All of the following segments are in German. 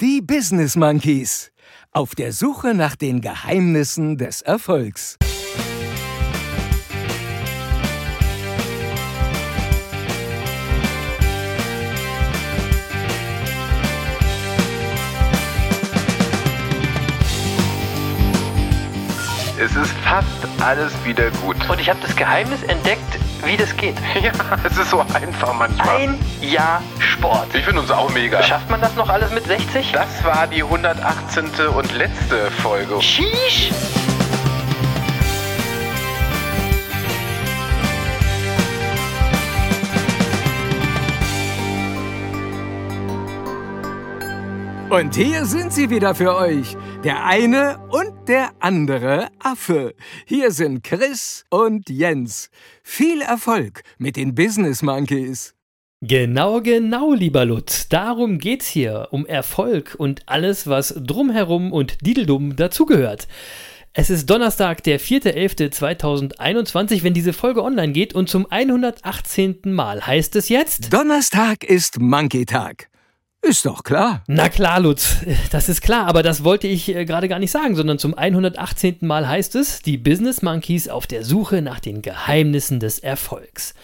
Die Business Monkeys. Auf der Suche nach den Geheimnissen des Erfolgs. Es ist fast alles wieder gut. Und ich habe das Geheimnis entdeckt, wie das geht. Ja, es ist so einfach manchmal. Ein Jahr Sport. Ich finde uns auch mega. Schafft man das noch alles mit 60? Das war die 118. und letzte Folge. Sheesh. Und hier sind sie wieder für euch. Der eine und der andere Affe. Hier sind Chris und Jens. Viel Erfolg mit den Business Monkeys. Genau, genau, lieber Lutz. Darum geht's hier. Um Erfolg und alles, was drumherum und dideldum dazugehört. Es ist Donnerstag, der 4.11.2021, wenn diese Folge online geht und zum 118. Mal heißt es jetzt. Donnerstag ist Monkey-Tag. Ist doch klar. Na klar, Lutz, das ist klar, aber das wollte ich äh, gerade gar nicht sagen, sondern zum 118. Mal heißt es, die Business Monkeys auf der Suche nach den Geheimnissen des Erfolgs.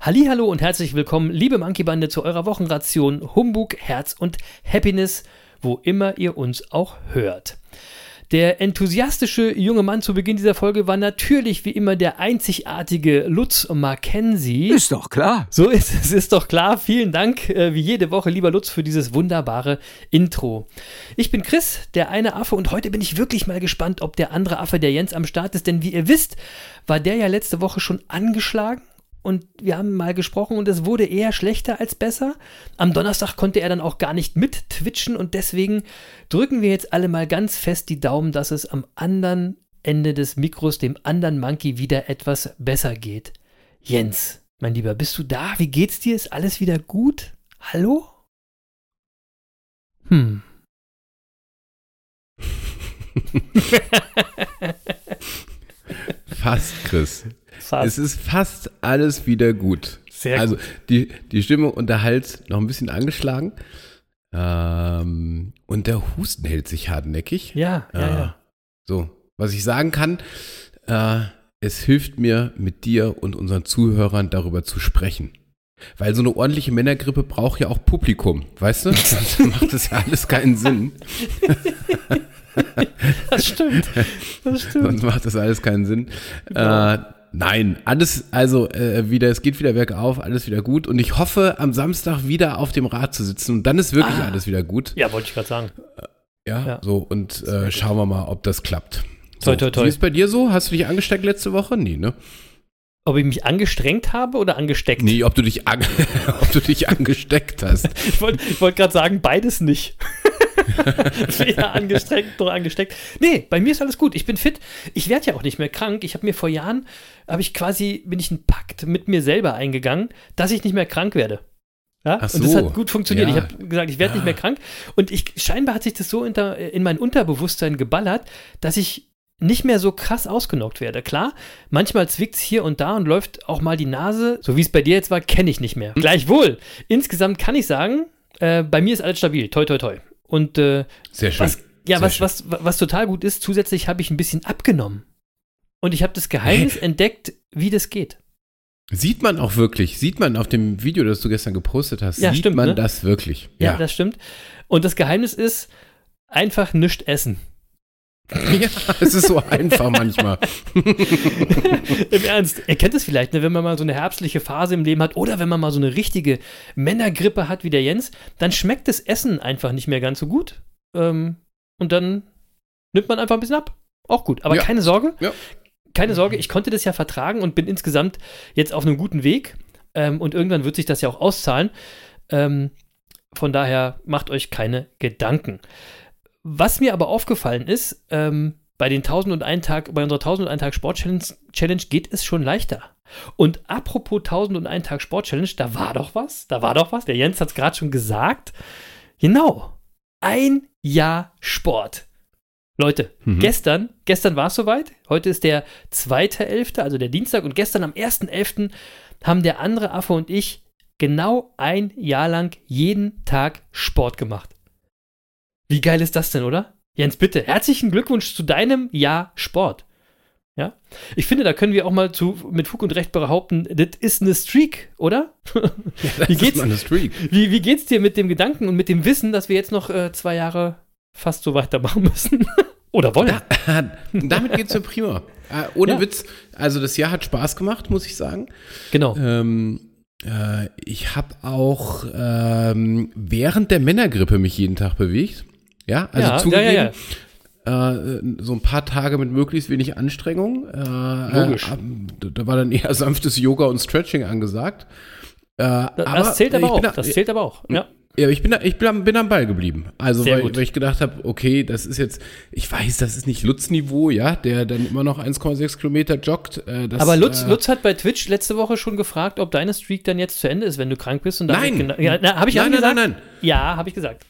Hallo und herzlich willkommen, liebe Monkeybande, zu eurer Wochenration Humbug, Herz und Happiness, wo immer ihr uns auch hört. Der enthusiastische junge Mann zu Beginn dieser Folge war natürlich wie immer der einzigartige Lutz Mackenzie. Ist doch klar. So ist es, ist doch klar. Vielen Dank, äh, wie jede Woche, lieber Lutz, für dieses wunderbare Intro. Ich bin Chris, der eine Affe, und heute bin ich wirklich mal gespannt, ob der andere Affe, der Jens, am Start ist. Denn wie ihr wisst, war der ja letzte Woche schon angeschlagen und wir haben mal gesprochen und es wurde eher schlechter als besser. Am Donnerstag konnte er dann auch gar nicht mit twitchen und deswegen drücken wir jetzt alle mal ganz fest die Daumen, dass es am anderen Ende des Mikros dem anderen Monkey wieder etwas besser geht. Jens, mein Lieber, bist du da? Wie geht's dir? Ist alles wieder gut? Hallo? Hm. Fast, Chris. Fast. Es ist fast alles wieder gut. Sehr also gut. die, die Stimme und der Hals noch ein bisschen angeschlagen. Ähm, und der Husten hält sich hartnäckig. Ja, ja, Äh, ja. So, was ich sagen kann, äh, es hilft mir, mit dir und unseren Zuhörern darüber zu sprechen. Weil so eine ordentliche Männergrippe braucht ja auch Publikum, weißt du? Sonst macht das ja alles keinen Sinn. Das stimmt. Das stimmt. Sonst macht das alles keinen Sinn. Genau. Äh, nein, alles, also äh, wieder, es geht wieder bergauf, alles wieder gut. Und ich hoffe, am Samstag wieder auf dem Rad zu sitzen. Und dann ist wirklich Ah. alles wieder gut. Ja, wollte ich gerade sagen. Ja, Ja. so. Und äh, schauen wir mal, ob das klappt. Toi, So, toi, toi. Wie ist bei dir so? Hast du dich angesteckt letzte Woche? Nee, ne? Ob ich mich angestrengt habe oder angesteckt? Nee, ob du dich, ob du dich angesteckt hast. Ich wollte wollt gerade sagen, beides nicht. Weder angestrengt noch angesteckt. Nee, bei mir ist alles gut. Ich bin fit. Ich werde ja auch nicht mehr krank. Ich habe mir vor Jahren, habe ich quasi, bin ich einen Pakt mit mir selber eingegangen, dass ich nicht mehr krank werde. Ja? Ach Und das so. hat gut funktioniert. Ja. Ich habe gesagt, ich werde nicht mehr krank. Und ich, scheinbar hat sich das so inter, in mein Unterbewusstsein geballert, dass ich nicht mehr so krass ausgenockt werde. Klar, manchmal zwickt es hier und da und läuft auch mal die Nase, so wie es bei dir jetzt war, kenne ich nicht mehr. Gleichwohl, insgesamt kann ich sagen, äh, bei mir ist alles stabil. Toi, toi, toi. Und äh, Sehr schön. was, ja, Sehr was, schön. was, was total gut ist, zusätzlich habe ich ein bisschen abgenommen. Und ich habe das Geheimnis entdeckt, wie das geht. Sieht man auch wirklich, sieht man auf dem Video, das du gestern gepostet hast, Ja, sieht stimmt, man ne? das wirklich. Ja, das stimmt. Und das Geheimnis ist einfach nicht essen. Ja, es ist so einfach manchmal. Im Ernst, ihr kennt es vielleicht, ne, wenn man mal so eine herbstliche Phase im Leben hat oder wenn man mal so eine richtige Männergrippe hat wie der Jens, dann schmeckt das Essen einfach nicht mehr ganz so gut. Ähm, und dann nimmt man einfach ein bisschen ab. Auch gut. Aber Ja. keine Sorge. Ja. Keine Sorge, ich konnte das ja vertragen und bin insgesamt jetzt auf einem guten Weg. Ähm, und irgendwann wird sich das ja auch auszahlen. Ähm, von daher macht euch keine Gedanken. Was mir aber aufgefallen ist, ähm, bei den 1001 Tag, bei unserer 1001 Tag Sport Challenge, Challenge geht es schon leichter. Und apropos 1001 Tag Sport Challenge, da war doch was, da war doch was. Der Jens hat es gerade schon gesagt. Genau. Ein Jahr Sport. Leute, Mhm. gestern, gestern war es soweit. Heute ist der 2.11., also der Dienstag. Und gestern am 1.11. haben der andere Affe und ich genau ein Jahr lang jeden Tag Sport gemacht. Wie geil ist das denn, oder? Jens, bitte, herzlichen Glückwunsch zu deinem Jahr Sport. Ja? Ich finde, da können wir auch mal zu, mit Fug und Recht behaupten, das ist eine Streak, oder? Das wie, geht's, eine Streak. wie, wie geht's dir mit dem Gedanken und mit dem Wissen, dass wir jetzt noch äh, zwei Jahre fast so weitermachen müssen? oder wollen? Damit geht's mir prima. Äh, ohne Ja. Witz, also das Jahr hat Spaß gemacht, muss ich sagen. Genau. Ähm, äh, ich habe auch ähm, während der Männergrippe mich jeden Tag bewegt. Ja, also ja, zugegeben, ja, ja, Äh, so ein paar Tage mit möglichst wenig Anstrengung. Äh, Logisch. Äh, da war dann eher sanftes Yoga und Stretching angesagt. Das zählt aber auch. da- Das zählt aber auch. Ja. ja, ich bin, da, ich bin, am- bin am Ball geblieben. Also, weil, weil ich gedacht habe, okay, das ist jetzt, ich weiß, das ist nicht Lutz-Niveau, ja, der dann immer noch 1,6 Kilometer joggt. Äh, das, Aber Lutz, äh, Lutz hat bei Twitch letzte Woche schon gefragt, ob deine Streak dann jetzt zu Ende ist, wenn du krank bist. Und Nein. Ja, habe ich nein, nein, gesagt? nein, nein. Ja, habe ich gesagt.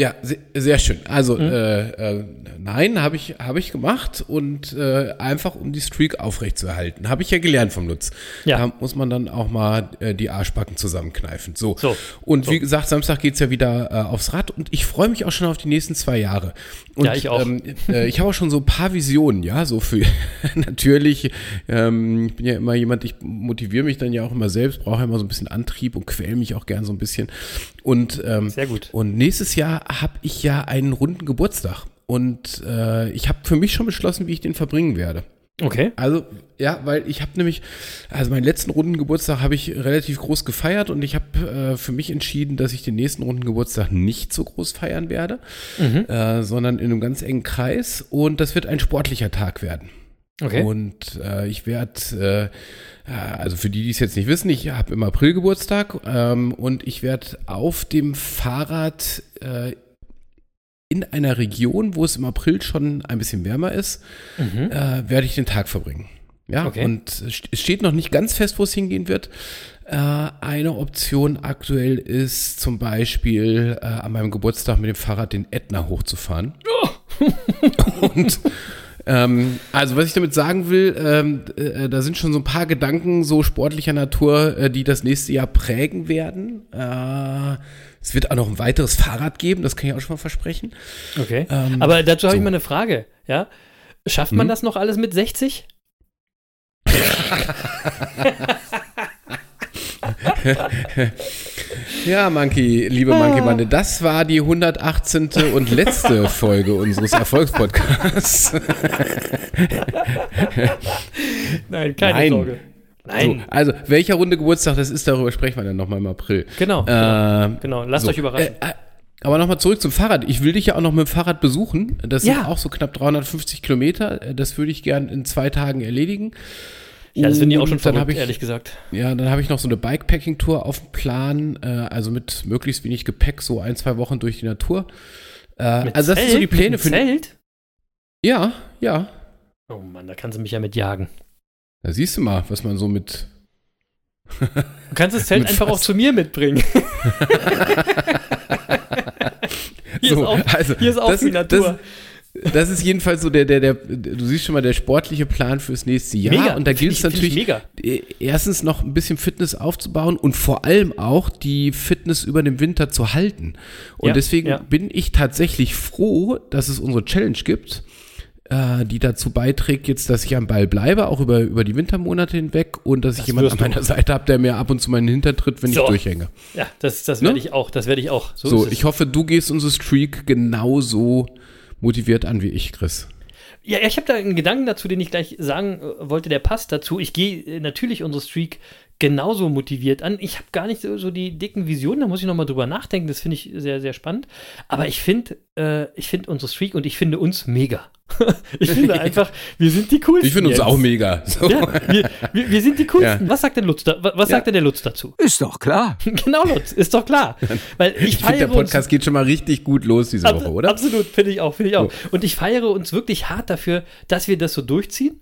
Ja. Sehr, sehr schön. Also, Mhm. äh, äh, nein, habe ich, hab ich gemacht und äh, einfach um die Streak aufrechtzuerhalten. Habe ich ja gelernt vom Lutz. Ja. Da muss man dann auch mal äh, die Arschbacken zusammenkneifen. So. So. Und So. wie gesagt, Samstag geht's ja wieder äh, aufs Rad und ich freue mich auch schon auf die nächsten zwei Jahre. Und, Ja, ich auch. Ähm, äh, ich habe auch schon so ein paar Visionen, ja, so für natürlich, ähm, ich bin ja immer jemand, ich motiviere mich dann ja auch immer selbst, brauche immer so ein bisschen Antrieb und quäle mich auch gern so ein bisschen. Und ähm, Sehr gut. und nächstes Jahr habe ich ja einen runden Geburtstag. Und äh, ich habe für mich schon beschlossen, wie ich den verbringen werde. Okay. Also, ja, weil ich habe nämlich, also meinen letzten runden Geburtstag habe ich relativ groß gefeiert und ich habe äh, für mich entschieden, dass ich den nächsten runden Geburtstag nicht so groß feiern werde, äh, sondern in einem ganz engen Kreis. Und das wird ein sportlicher Tag werden. Okay. Und äh, ich werde, äh, also für die, die es jetzt nicht wissen, ich habe im April Geburtstag ähm, und ich werde auf dem Fahrrad äh, in einer Region, wo es im April schon ein bisschen wärmer ist, Mhm. äh, werde ich den Tag verbringen. Ja, Okay. und es st- es steht noch nicht ganz fest, wo es hingehen wird. Äh, eine Option aktuell ist zum Beispiel äh, an meinem Geburtstag mit dem Fahrrad den Ätna hochzufahren. und ähm, also was ich damit sagen will, ähm, äh, da sind schon so ein paar Gedanken so sportlicher Natur, äh, die das nächste Jahr prägen werden. Äh, es wird auch noch ein weiteres Fahrrad geben, das kann ich auch schon mal versprechen. Okay. Ähm, Aber dazu habe ich so. mal eine Frage. Ja? Schafft man Hm? das noch alles mit 60? Ja, Monkey, liebe Monkey-Bande, das war die 118. und letzte Folge unseres Erfolgspodcasts. Nein, keine Nein. Sorge. Nein. So, also, welcher Runde Geburtstag das ist, darüber sprechen wir dann nochmal im April. Genau. Äh, genau. Lasst so, euch überraschen. Äh, äh, aber nochmal zurück zum Fahrrad. Ich will dich ja auch noch mit dem Fahrrad besuchen. Das Ja. sind auch so knapp 350 Kilometer. Das würde ich gern in zwei Tagen erledigen. ja, das finde ich auch schon verrückt, habe ich, ehrlich gesagt. Ja, dann habe ich noch so eine Bikepacking-Tour auf dem Plan, äh, also mit möglichst wenig Gepäck, so ein, zwei Wochen durch die Natur. Äh, also das sind so die Zelt? Pläne Mit für. Zelt? Ja, ja. Oh Mann, da kannst du mich ja mit jagen. Da siehst du mal, was man so mit. Du kannst das Zelt einfach auch zu mir mitbringen. hier, so, ist auch, also, hier ist auch das, die Natur. Das, das ist jedenfalls so der, der, der, du siehst schon mal, der sportliche Plan fürs nächste Jahr. Mega. Und da gilt es natürlich, äh, erstens noch ein bisschen Fitness aufzubauen und vor allem auch die Fitness über den Winter zu halten. Und Ja, deswegen ja. bin ich tatsächlich froh, dass es unsere Challenge gibt, äh, die dazu beiträgt, jetzt, dass ich am Ball bleibe, auch über, über die Wintermonate hinweg und dass ich Das jemanden an meiner Seite habe, der mir ab und zu meinen Hintern tritt, wenn So. ich durchhänge. Ja, das, das Ne? werde ich auch. Das werde ich auch. So, So, ich hoffe, du gehst unsere Streak genauso motiviert an wie ich, Chris. Ja, ich habe da einen Gedanken dazu, den ich gleich sagen äh, wollte, der passt dazu. Ich gehe äh, natürlich unsere Streak genauso motiviert an. Ich habe gar nicht so, so die dicken Visionen, da muss ich nochmal drüber nachdenken. Das finde ich sehr, sehr spannend. Aber ich finde, äh, ich finde unsere Streak und ich finde uns mega. ich finde einfach, wir sind die coolsten. Ich finde uns jetzt. auch mega. So. Ja, wir, wir, wir sind die coolsten. Ja. Was sagt denn Lutz da, wa- was Ja. sagt denn der Lutz dazu? Ist doch klar. genau, Lutz, ist doch klar. Weil ich, Ich finde, der feiere uns Podcast geht schon mal richtig gut los diese Woche, oder? Absolut, finde ich auch, finde ich auch. Und ich feiere uns wirklich hart dafür, dass wir das so durchziehen.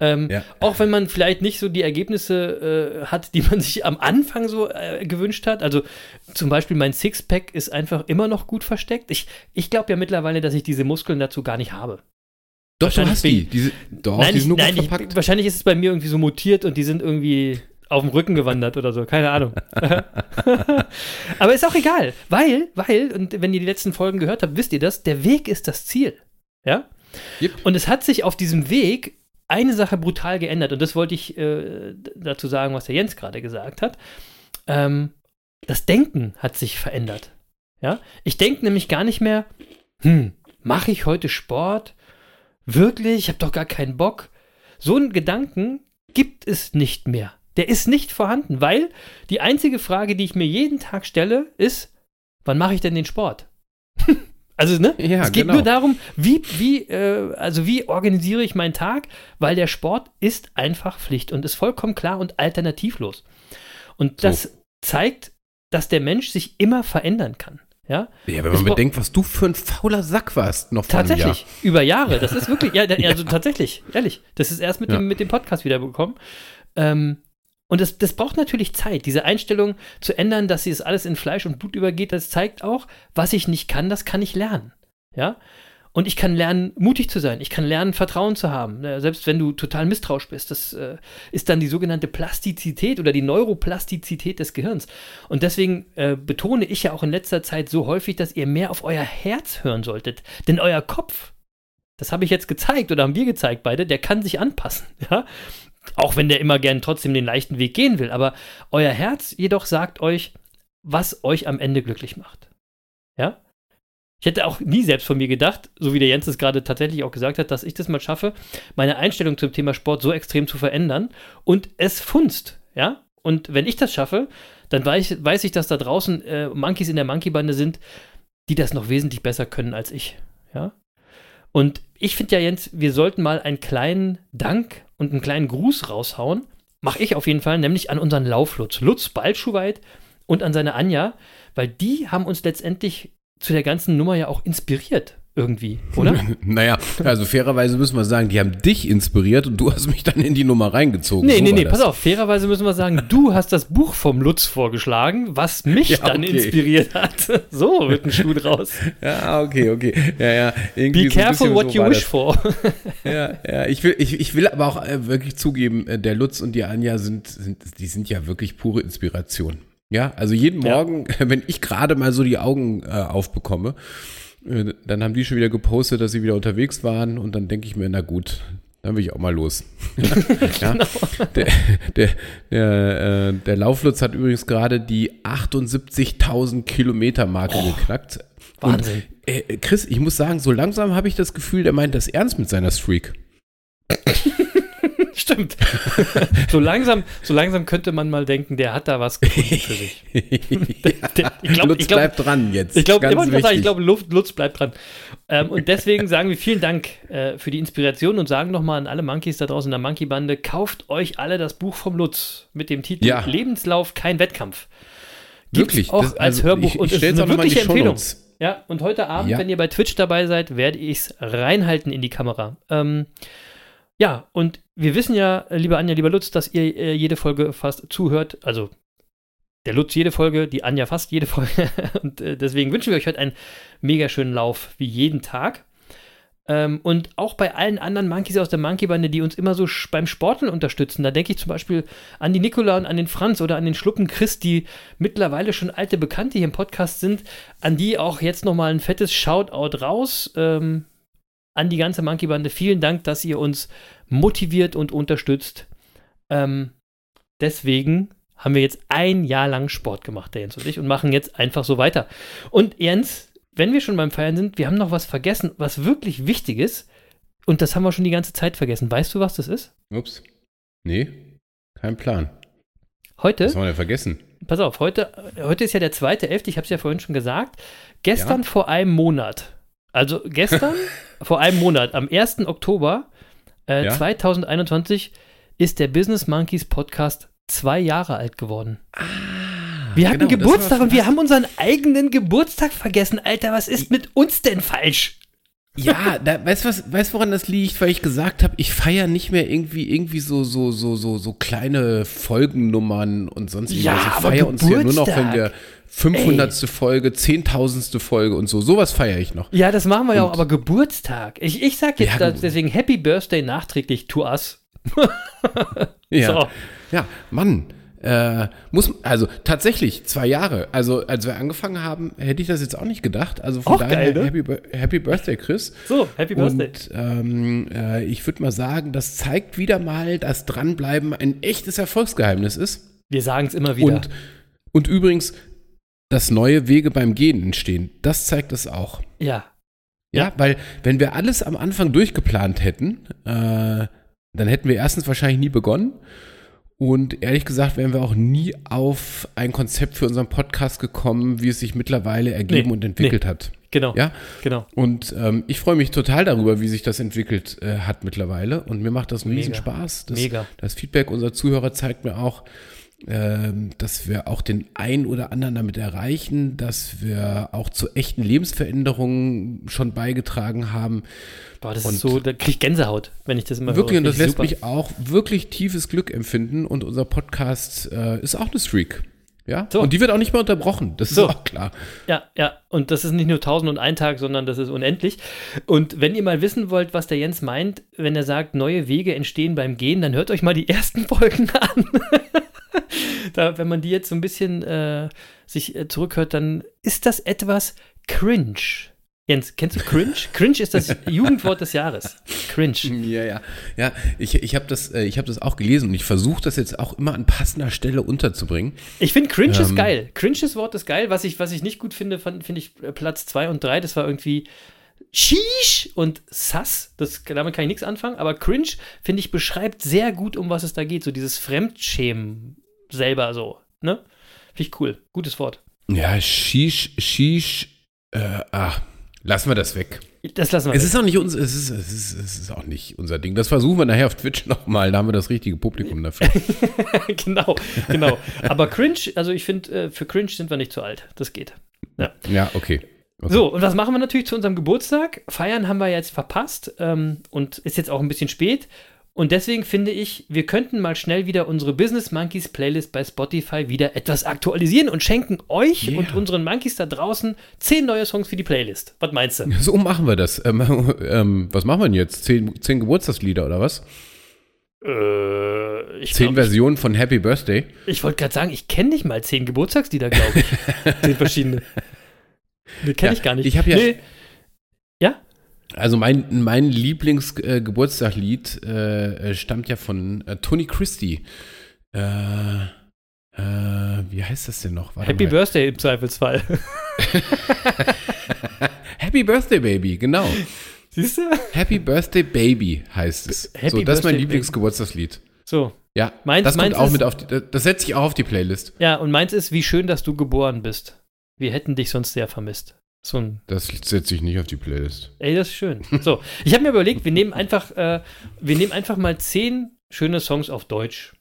Ähm, Ja. Auch wenn man vielleicht nicht so die Ergebnisse äh, hat, die man sich am Anfang so äh, gewünscht hat. Also zum Beispiel mein Sixpack ist einfach immer noch gut versteckt. Ich, ich glaube ja mittlerweile, dass ich diese Muskeln dazu gar nicht habe. Doch, du wahrscheinlich hast die. Diese, doch, nein, die sind nur nein ich, wahrscheinlich ist es bei mir irgendwie so mutiert und die sind irgendwie auf dem Rücken gewandert oder so, keine Ahnung. Aber ist auch egal, weil, weil, und wenn ihr die letzten Folgen gehört habt, wisst ihr das, der Weg ist das Ziel. Ja? Yep. Und es hat sich auf diesem Weg eine Sache brutal geändert. Und das wollte ich äh, dazu sagen, was der Jens gerade gesagt hat. Ähm, das Denken hat sich verändert. Ja? Ich denke nämlich gar nicht mehr, hm, mache ich heute Sport? Wirklich? Ich habe doch gar keinen Bock. So einen Gedanken gibt es nicht mehr. Der ist nicht vorhanden, weil die einzige Frage, die ich mir jeden Tag stelle, ist, wann mache ich denn den Sport? also, ne? Ja, es geht genau. nur darum, wie, wie, äh, also wie organisiere ich meinen Tag, weil der Sport ist einfach Pflicht und ist vollkommen klar und alternativlos. Und So. das zeigt, dass der Mensch sich immer verändern kann. Ja, Ja, wenn Es man bra- bedenkt, was du für ein fauler Sack warst noch vor einem Jahr. Tatsächlich, über Jahre. Das ist wirklich, ja, also tatsächlich, ehrlich. Das ist erst mit, Ja. dem, mit dem Podcast wiederbekommen. Ähm, und das, das braucht natürlich Zeit, diese Einstellung zu ändern, dass sie es alles in Fleisch und Blut übergeht. Das zeigt auch, was ich nicht kann, das kann ich lernen. Ja. Und ich kann lernen, mutig zu sein. Ich kann lernen, Vertrauen zu haben. Selbst wenn du total misstrauisch bist. Das äh, ist dann die sogenannte Plastizität oder die Neuroplastizität des Gehirns. Und deswegen äh, betone ich ja auch in letzter Zeit so häufig, dass ihr mehr auf euer Herz hören solltet. Denn euer Kopf, das habe ich jetzt gezeigt oder haben wir gezeigt beide, der kann sich anpassen. Ja? Auch wenn der immer gern trotzdem den leichten Weg gehen will. Aber euer Herz jedoch sagt euch, was euch am Ende glücklich macht. Ja? Ich hätte auch nie selbst von mir gedacht, so wie der Jens es gerade tatsächlich auch gesagt hat, dass ich das mal schaffe, meine Einstellung zum Thema Sport so extrem zu verändern und es funzt, ja. Und wenn ich das schaffe, dann weiß, weiß ich, dass da draußen äh, Monkeys in der Monkey-Bande sind, die das noch wesentlich besser können als ich, ja. Und ich finde ja, Jens, wir sollten mal einen kleinen Dank und einen kleinen Gruß raushauen. Mache ich auf jeden Fall, nämlich an unseren Lauflutz, Lutz Balschuweit und an seine Anja, weil die haben uns letztendlich zu der ganzen Nummer ja auch inspiriert irgendwie, oder? Naja, also fairerweise müssen wir sagen, die haben dich inspiriert und du hast mich dann in die Nummer reingezogen. Nee, So nee, nee, das. pass auf, fairerweise müssen wir sagen, du hast das Buch vom Lutz vorgeschlagen, was mich Ja, dann okay. inspiriert hat. So wird ein Schuh draus. Ja, okay, okay. Ja, ja. irgendwie Be so careful what so you wish das. for. Ja, ja, ich will, ich, ich will aber auch äh, wirklich zugeben, äh, der Lutz und die Anja sind, sind, die sind ja wirklich pure Inspiration. Ja, also jeden Ja. Morgen, wenn ich gerade mal so die Augen äh, aufbekomme, dann haben die schon wieder gepostet, dass sie wieder unterwegs waren und dann denke ich mir, na gut, dann will ich auch mal los. ja, Genau. der, der, der, äh, der Lauflutz hat übrigens gerade die 78.000 Kilometer Marke geknackt. Wahnsinn. Und, äh, Chris, ich muss sagen, so langsam habe ich das Gefühl, der meint das ernst mit seiner Streak. Stimmt. so, langsam, so langsam könnte man mal denken, der hat da was gefunden für sich. Der- ich glaub- Lutz ich glaub- bleibt dran jetzt. Ich glaube, ich, glaube, Lutz bleibt dran. Ähm, und deswegen sagen wir vielen Dank äh, für die Inspiration und sagen nochmal an alle Monkeys da draußen in der Monkey-Bande, kauft euch alle das Buch vom Lutz mit dem Titel Ja. Lebenslauf, kein Wettkampf. Gibt's Wirklich. auch das- als also Hörbuch ich, und ich es ist eine wirkliche Empfehlung. Ja, und heute Abend, Ja. wenn ihr bei Twitch dabei seid, werde ich es reinhalten in die Kamera. Ähm, ja, und wir wissen ja, äh, liebe Anja, lieber Lutz, dass ihr äh, jede Folge fast zuhört. Also der Lutz jede Folge, die Anja fast jede Folge. Und äh, deswegen wünschen wir euch heute einen mega schönen Lauf, wie jeden Tag. Ähm, und auch bei allen anderen Monkeys aus der Monkey-Bande, die uns immer so beim Sporteln unterstützen. Da denke ich zum Beispiel an die Nikola und an den Franz oder an den Schlucken Chris, die mittlerweile schon alte Bekannte hier im Podcast sind. An die auch jetzt nochmal ein fettes Shoutout raus. Ähm, an die ganze Monkey-Bande. Vielen Dank, dass ihr uns motiviert und unterstützt. Ähm, deswegen haben wir jetzt ein Jahr lang Sport gemacht, der Jens und ich, und machen jetzt einfach so weiter. Und Jens, wenn wir schon beim Feiern sind, wir haben noch was vergessen, was wirklich wichtig ist. Und das haben wir schon die ganze Zeit vergessen. Weißt du, was das ist? Ups. Nee, kein Plan. Heute, Was haben wir denn vergessen? pass auf, heute, heute ist ja der zweite Elfte, ich habe es ja vorhin schon gesagt. Gestern vor einem Monat, also gestern vor einem Monat, am 1. Oktober äh, Ja. 2021, ist der Business Monkeys Podcast zwei Jahre alt geworden. wir hatten genau, Geburtstag und wir haben unseren eigenen Geburtstag vergessen. Alter, was ist mit uns denn falsch? Ja, da, weißt du was, weißt woran das liegt, weil ich gesagt habe, ich feiere nicht mehr irgendwie irgendwie so so so so so kleine Folgennummern und sonst Ja, irgendwas. Ich feiere uns ja nur noch, wenn wir 500. Folge, 10.000. Folge und so. Sowas feiere ich noch. Ja, das machen wir ja auch, Und- aber Geburtstag. Ich, ich sag jetzt Ja, deswegen Happy Birthday nachträglich to us. Ja, So. ja Mann. Äh, muss, also tatsächlich zwei Jahre. Also als wir angefangen haben, hätte ich das jetzt auch nicht gedacht. Also von Auch daher geil, ne? Happy, Happy Birthday, Chris. So, Happy Birthday. Und ähm, äh, ich würde mal sagen, das zeigt wieder mal, dass Dranbleiben ein echtes Erfolgsgeheimnis ist. Wir sagen es immer wieder. Und, und übrigens, dass neue Wege beim Gehen entstehen, das zeigt es auch. ja, Ja, weil wenn wir alles am Anfang durchgeplant hätten, äh, dann hätten wir erstens wahrscheinlich nie begonnen. Und ehrlich gesagt wären wir auch nie auf ein Konzept für unseren Podcast gekommen, wie es sich mittlerweile ergeben Nee, und entwickelt hat. genau. Ja, Genau. und ähm, ich freue mich total darüber, wie sich das entwickelt äh, hat mittlerweile. Und mir macht das einen Mega. riesen Spaß. Das, Mega. das Feedback unserer Zuhörer zeigt mir auch, dass wir auch den einen oder anderen damit erreichen, dass wir auch zu echten Lebensveränderungen schon beigetragen haben. Boah, das Und- ist so, da krieg ich Gänsehaut, wenn ich das immer wirklich, höre. und das lässt super. mich auch wirklich tiefes Glück empfinden. Und unser Podcast äh, ist auch eine Streak. Ja, So. und die wird auch nicht mehr unterbrochen. Das So. ist auch klar. Ja, ja, und das ist nicht nur 1000 und ein Tag, sondern das ist unendlich. Und wenn ihr mal wissen wollt, was der Jens meint, wenn er sagt, neue Wege entstehen beim Gehen, dann hört euch mal die ersten Folgen an. da, wenn man die jetzt so ein bisschen äh, sich äh, zurückhört, dann ist das etwas cringe. Jens, kennst du cringe? cringe ist das Jugendwort des Jahres. Cringe. Ja, ja. Ja, ich, ich habe das, äh, ich hab das auch gelesen und ich versuche das jetzt auch immer an passender Stelle unterzubringen. Ich finde Cringe ist Ähm. geil. Cringes Wort ist geil. Was ich, was ich nicht gut finde, finde ich äh, Platz 2 und 3. Das war irgendwie Sheesh und Sass. Das, damit kann ich nichts anfangen. Aber Cringe, finde ich, beschreibt sehr gut, um was es da geht. So dieses Fremdschämen selber so. Ne? Finde ich cool. Gutes Wort. Ja, Shish, Shish, äh, ah, lassen wir das weg. Das lassen wir Es weg. ist auch nicht unser, es ist, es ist, es ist auch nicht unser Ding. Das versuchen wir nachher auf Twitch nochmal, da haben wir das richtige Publikum dafür. genau, genau. Aber Cringe, also ich finde, äh, für Cringe sind wir nicht zu alt. Das geht. Ja. ja, okay. Okay. So, und was machen wir natürlich zu unserem Geburtstag? Feiern haben wir jetzt verpasst ähm, und ist jetzt auch ein bisschen spät. Und deswegen finde ich, wir könnten mal schnell wieder unsere Business Monkeys Playlist bei Spotify wieder etwas aktualisieren und schenken euch Yeah. und unseren Monkeys da draußen zehn neue Songs für die Playlist. Was meinst du? So machen wir das. Ähm, ähm, was machen wir denn jetzt? Zehn, zehn Geburtstagslieder oder was? Äh, Zehn glaub, Versionen von Happy Birthday? ich wollte gerade sagen, ich kenne nicht mal zehn Geburtstagslieder, glaube ich. zehn verschiedene. Kenne Ja, ich gar nicht. ich hab ja- Nee. Ja? Also mein, mein Lieblingsgeburtstaglied äh, äh, stammt ja von äh, Tony Christie. Äh, äh, wie heißt das denn noch? Warte Happy mal. Birthday im Zweifelsfall. Happy Birthday Baby, genau. Siehst du? Happy Birthday Baby heißt es. Happy so, das ist mein Lieblingsgeburtstagslied. So, Ja, Meins- das meins auch ist- mit auf die, das setze ich auch auf die Playlist. Ja, und meins ist, wie schön, dass du geboren bist. Wir hätten dich sonst sehr vermisst. So ein, Das setze ich nicht auf die Playlist. ey, das ist schön. So, ich habe mir überlegt, wir nehmen einfach, äh, wir nehmen einfach mal zehn schöne Songs auf Deutsch.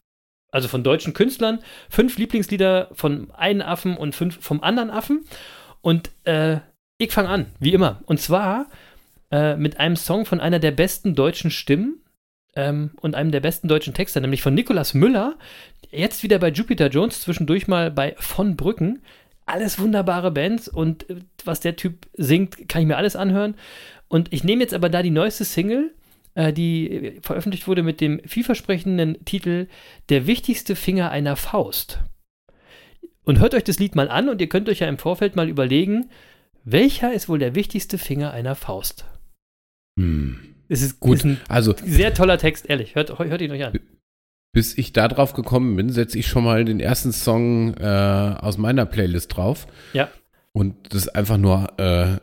Also von deutschen Künstlern, fünf Lieblingslieder von einem Affen und fünf vom anderen Affen. Und äh, ich fange an, wie immer. Und zwar äh, mit einem Song von einer der besten deutschen Stimmen ähm, und einem der besten deutschen Texter, nämlich von Nicolas Müller. Jetzt wieder bei Jupiter Jones, zwischendurch mal bei Von Brücken. Alles wunderbare Bands und äh, was der Typ singt, kann ich mir alles anhören. Und ich nehme jetzt aber da die neueste Single, äh, die äh, veröffentlicht wurde mit dem vielversprechenden Titel Der wichtigste Finger einer Faust. Und hört euch das Lied mal an und ihr könnt euch ja im Vorfeld mal überlegen, welcher ist wohl der wichtigste Finger einer Faust? Hm. Es ist Gut, Ist ein also sehr toller Text, ehrlich. Hört, hört ihn euch an. Bis ich da drauf gekommen bin, setze ich schon mal den ersten Song äh, aus meiner Playlist drauf. Ja. Und das ist einfach nur äh,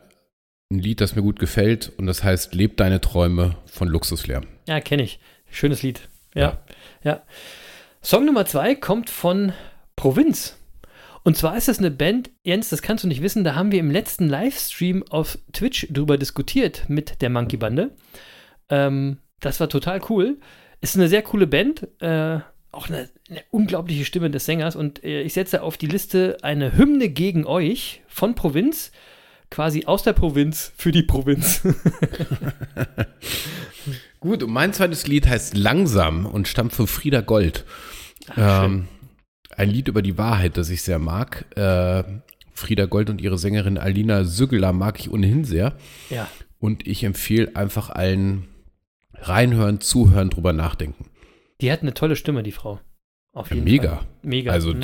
ein Lied, das mir gut gefällt und das heißt Leb deine Träume von Luxuslärm. Ja, kenne ich. Schönes Lied. Ja, ja. Song Nummer zwei kommt von Provinz. Und zwar ist das eine Band, Jens, das kannst du nicht wissen, da haben wir im letzten Livestream auf Twitch drüber diskutiert mit der Monkey Bande. Ähm, das war total cool. Ist eine sehr coole Band, äh, auch eine, eine unglaubliche Stimme des Sängers. Und äh, ich setze auf die Liste eine Hymne gegen euch von Provinz, quasi aus der Provinz für die Provinz. Gut, und mein zweites Lied heißt Langsam und stammt von Frieda Gold. Ach, ähm, ein Lied über die Wahrheit, das ich sehr mag. Äh, Frieda Gold und ihre Sängerin Alina Süggeler mag ich ohnehin sehr. ja. Und ich empfehle einfach allen reinhören, zuhören, drüber nachdenken. Die hat eine tolle Stimme, die Frau. Auf Ja, jeden mega. Fall. Mega. Also, mhm.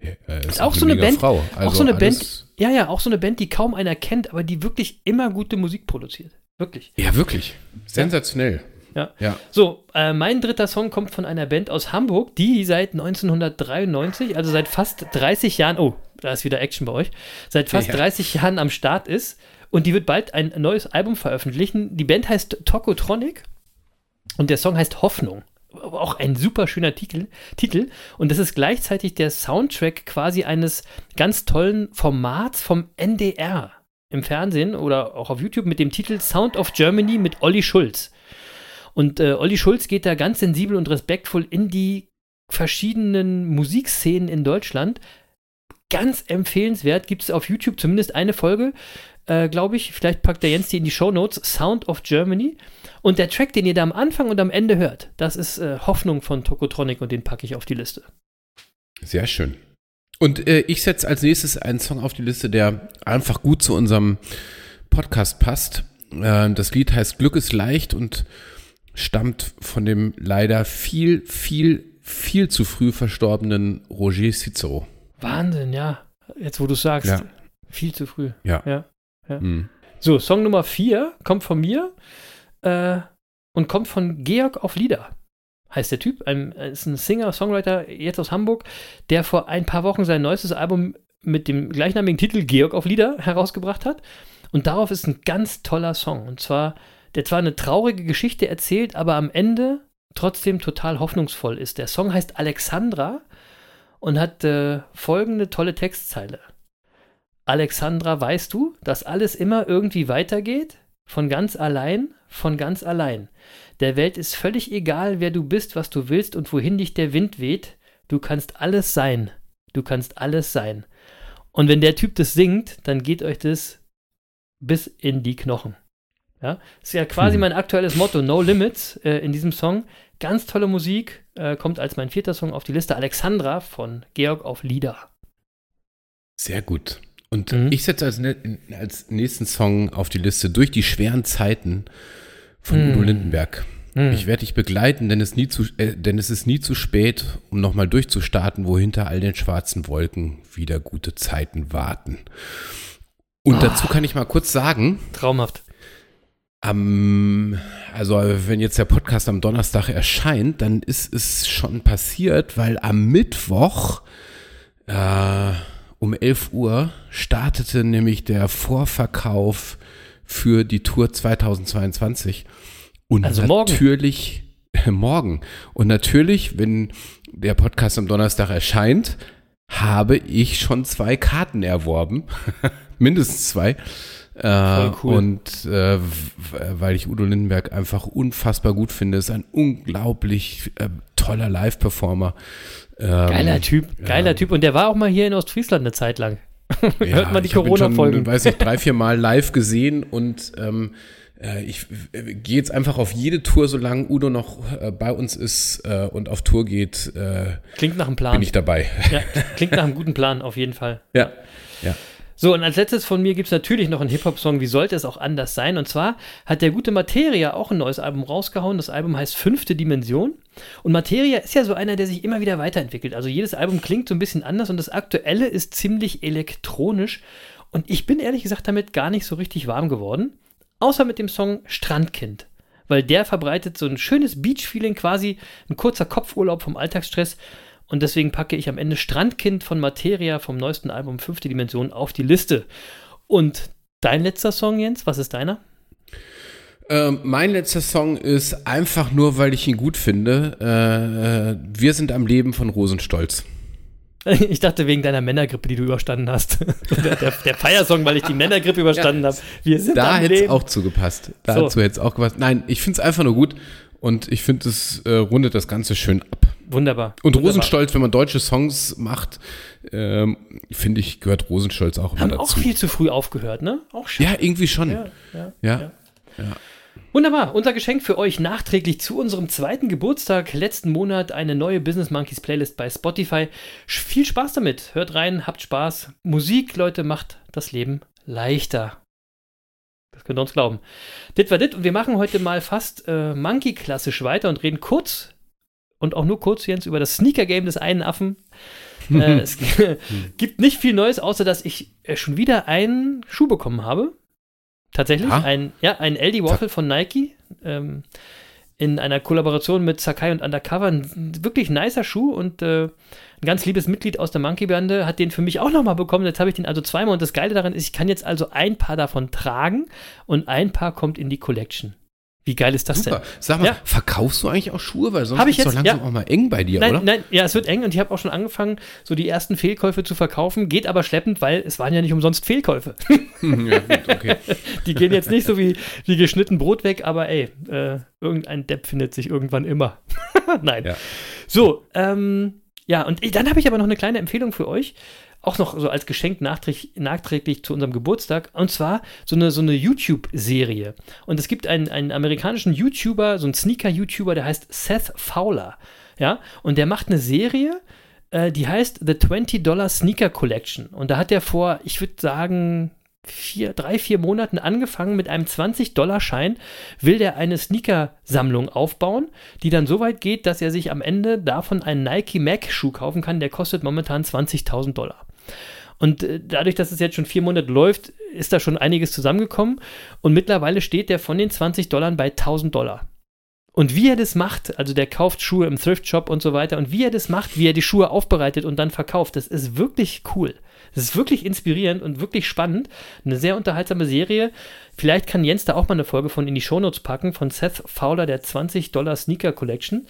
äh, ist Auch so eine Band- Frau. auch Also so eine Band, ja, ja, auch so eine Band, die kaum einer kennt, aber die wirklich immer gute Musik produziert. Wirklich. Ja, wirklich. Sensationell. Ja. Ja. So, äh, mein dritter Song kommt von einer Band aus Hamburg, die seit 1993, also seit fast 30 Jahren, oh, da ist wieder Action bei euch, seit fast Ja. 30 Jahren am Start ist und die wird bald ein neues Album veröffentlichen. Die Band heißt Tokotronic und der Song heißt Hoffnung. Auch ein super schöner Titel, Titel. Und das ist gleichzeitig der Soundtrack quasi eines ganz tollen Formats vom NDR im Fernsehen oder auch auf YouTube mit dem Titel Sound of Germany mit Olli Schulz. Und äh, Olli Schulz geht da ganz sensibel und respektvoll in die verschiedenen Musikszenen in Deutschland. Ganz empfehlenswert, gibt es auf YouTube zumindest eine Folge, äh, glaube ich. Vielleicht packt der Jens die in die Show Notes. Sound of Germany. Und der Track, den ihr da am Anfang und am Ende hört, das ist äh, Hoffnung von Tokotronic und den packe ich auf die Liste. Sehr schön. Und äh, ich setze als nächstes einen Song auf die Liste, der einfach gut zu unserem Podcast passt. Äh, das Lied heißt Glück ist leicht und stammt von dem leider viel, viel, viel zu früh verstorbenen Roger Cicero. Wahnsinn, ja. Jetzt, wo du sagst, Ja. viel zu früh. Ja. Ja. Hm. So, Song Nummer 4 kommt von mir äh, und kommt von Georg auf Lieder. Heißt der Typ, ein, ist ein Singer, Songwriter, jetzt aus Hamburg, der vor ein paar Wochen sein neuestes Album mit dem gleichnamigen Titel Georg auf Lieder herausgebracht hat. Und darauf ist ein ganz toller Song. Und zwar, der zwar eine traurige Geschichte erzählt, aber am Ende trotzdem total hoffnungsvoll ist. Der Song heißt Alexandra und hat äh, folgende tolle Textzeile. Alexandra, weißt du, dass alles immer irgendwie weitergeht? Von ganz allein, von ganz allein. Der Welt ist völlig egal, wer du bist, was du willst und wohin dich der Wind weht. Du kannst alles sein. Du kannst alles sein. Und wenn der Typ das singt, dann geht euch das bis in die Knochen. Ja, ist ja quasi Hm. mein aktuelles Motto, No Limits äh, in diesem Song. Ganz tolle Musik, äh, kommt als mein vierter Song auf die Liste. Alexandra von Georg auf Lieder. Sehr gut. Und Mhm. ich setze als, ne- als nächsten Song auf die Liste durch die schweren Zeiten von Mhm. Udo Lindenberg. Hm. Ich werde dich begleiten, denn es, nie zu, äh, denn es ist nie zu spät, um nochmal durchzustarten, wo hinter all den schwarzen Wolken wieder gute Zeiten warten. Und dazu kann ich mal kurz sagen, Traumhaft. am, also wenn jetzt der Podcast am Donnerstag erscheint, dann ist es schon passiert, weil am Mittwoch äh, um 11 Uhr startete nämlich der Vorverkauf für die Tour 2022. Und Also morgen. natürlich morgen. Und natürlich, wenn der Podcast am Donnerstag erscheint, habe ich schon zwei Karten erworben. Mindestens zwei. Äh, Voll cool. Und äh, weil ich Udo Lindenberg einfach unfassbar gut finde, ist ein unglaublich äh, toller Live-Performer. Ähm, Geiler Typ, geiler ja. Typ. Und der war auch mal hier in Ostfriesland eine Zeit lang. Hört mal die ich Corona-Folgen. schon, weiß nicht, drei, vier Mal live gesehen und ähm, äh, ich äh, gehe jetzt einfach auf jede Tour, solange Udo noch äh, bei uns ist und auf Tour geht, Klingt nach einem Plan. bin ich dabei. ja, klingt nach einem guten Plan, auf jeden Fall. ja. ja. So, und als letztes von mir gibt es natürlich noch einen Hip-Hop-Song, wie sollte es auch anders sein? Und zwar hat der gute Materia auch ein neues Album rausgehauen. Das Album heißt Fünfte Dimension. Und Materia ist ja so einer, der sich immer wieder weiterentwickelt. Also jedes Album klingt so ein bisschen anders und das aktuelle ist ziemlich elektronisch. Und ich bin ehrlich gesagt damit gar nicht so richtig warm geworden. Außer mit dem Song Strandkind. Weil der verbreitet so ein schönes Beach-Feeling, quasi ein kurzer Kopfurlaub vom Alltagsstress. Und deswegen packe ich am Ende Strandkind von Materia vom neuesten Album Fünfte Dimension auf die Liste. Und dein letzter Song, Jens, was ist deiner? Ähm, mein letzter Song ist einfach nur, weil ich ihn gut finde. Äh, äh, Wir sind am Leben von Rosenstolz. Ich dachte wegen deiner Männergrippe, die du überstanden hast. der, der, der Feiersong, weil ich die Männergrippe überstanden habe. Wir sind Da hätte es auch zugepasst. So. Dazu hätte es auch gepasst. Nein, ich finde es einfach nur gut und ich finde, es äh, rundet das Ganze schön ab. Wunderbar. Und Wunderbar. Rosenstolz, wenn man deutsche Songs macht, ähm, finde ich, gehört Rosenstolz auch immer Haben dazu. auch viel zu früh aufgehört, ne? Auch schade. ja, irgendwie schon. Ja, ja. Ja. Wunderbar, unser Geschenk für euch nachträglich zu unserem zweiten Geburtstag letzten Monat eine neue Business Monkeys Playlist bei Spotify. Viel Spaß damit, hört rein, habt Spaß. Musik, Leute, macht das Leben leichter. Das könnt ihr uns glauben. Dit war dit und wir machen heute mal fast äh, Monkey-klassisch weiter und reden kurz und auch nur kurz, Jens, über das Sneaker-Game des einen Affen. äh, es gibt nicht viel Neues, außer dass ich äh, schon wieder einen Schuh bekommen habe. Tatsächlich, Ja? ein, ja, ein LD Waffle von Nike. Ähm, in einer Kollaboration mit Sakai und Undercover. Ein wirklich nicer Schuh und äh, ein ganz liebes Mitglied aus der Monkey-Bande hat den für mich auch nochmal bekommen. Jetzt habe ich den also zweimal und das Geile daran ist, ich kann jetzt also ein paar davon tragen und ein paar kommt in die Collection. Wie geil ist das Super. denn? Sag mal, Ja. verkaufst du eigentlich auch Schuhe? Weil sonst ich wird's doch langsam ja. auch mal eng bei dir, Nein, oder? nein, ja, es wird eng und ich habe auch schon angefangen, so die ersten Fehlkäufe zu verkaufen. Geht aber schleppend, weil es waren ja nicht umsonst Fehlkäufe. ja, gut, okay. Die gehen jetzt nicht so wie, wie geschnitten Brot weg, aber ey, äh, irgendein Depp findet sich irgendwann immer. Nein. Ja. So, ähm, ja, und dann habe ich aber noch eine kleine Empfehlung für euch. Auch noch so als Geschenk nachträglich, nachträglich zu unserem Geburtstag. Und zwar so eine, so eine YouTube-Serie. Und es gibt einen, einen amerikanischen YouTuber, so einen Sneaker-YouTuber, der heißt Seth Fowler. Ja, und der macht eine Serie, äh, die heißt The $20 Sneaker Collection. Und da hat er vor, ich würde sagen, vier, drei, vier Monaten angefangen mit einem 20-Dollar-Schein, will der eine Sneaker-Sammlung aufbauen, die dann so weit geht, dass er sich am Ende davon einen Nike Mac-Schuh kaufen kann, der kostet momentan 20.000 Dollar. Und äh, dadurch, dass es jetzt schon vier Monate läuft, ist da schon einiges zusammengekommen. Und mittlerweile steht der von den 20 Dollar bei 1000 Dollar. Und wie er das macht, also der kauft Schuhe im Thrift Shop und so weiter, und wie er das macht, wie er die Schuhe aufbereitet und dann verkauft, das ist wirklich cool. Das ist wirklich inspirierend und wirklich spannend. Eine sehr unterhaltsame Serie. Vielleicht kann Jens da auch mal eine Folge von in die Shownotes packen, von Seth Fowler, der 20 Dollar Sneaker Collection.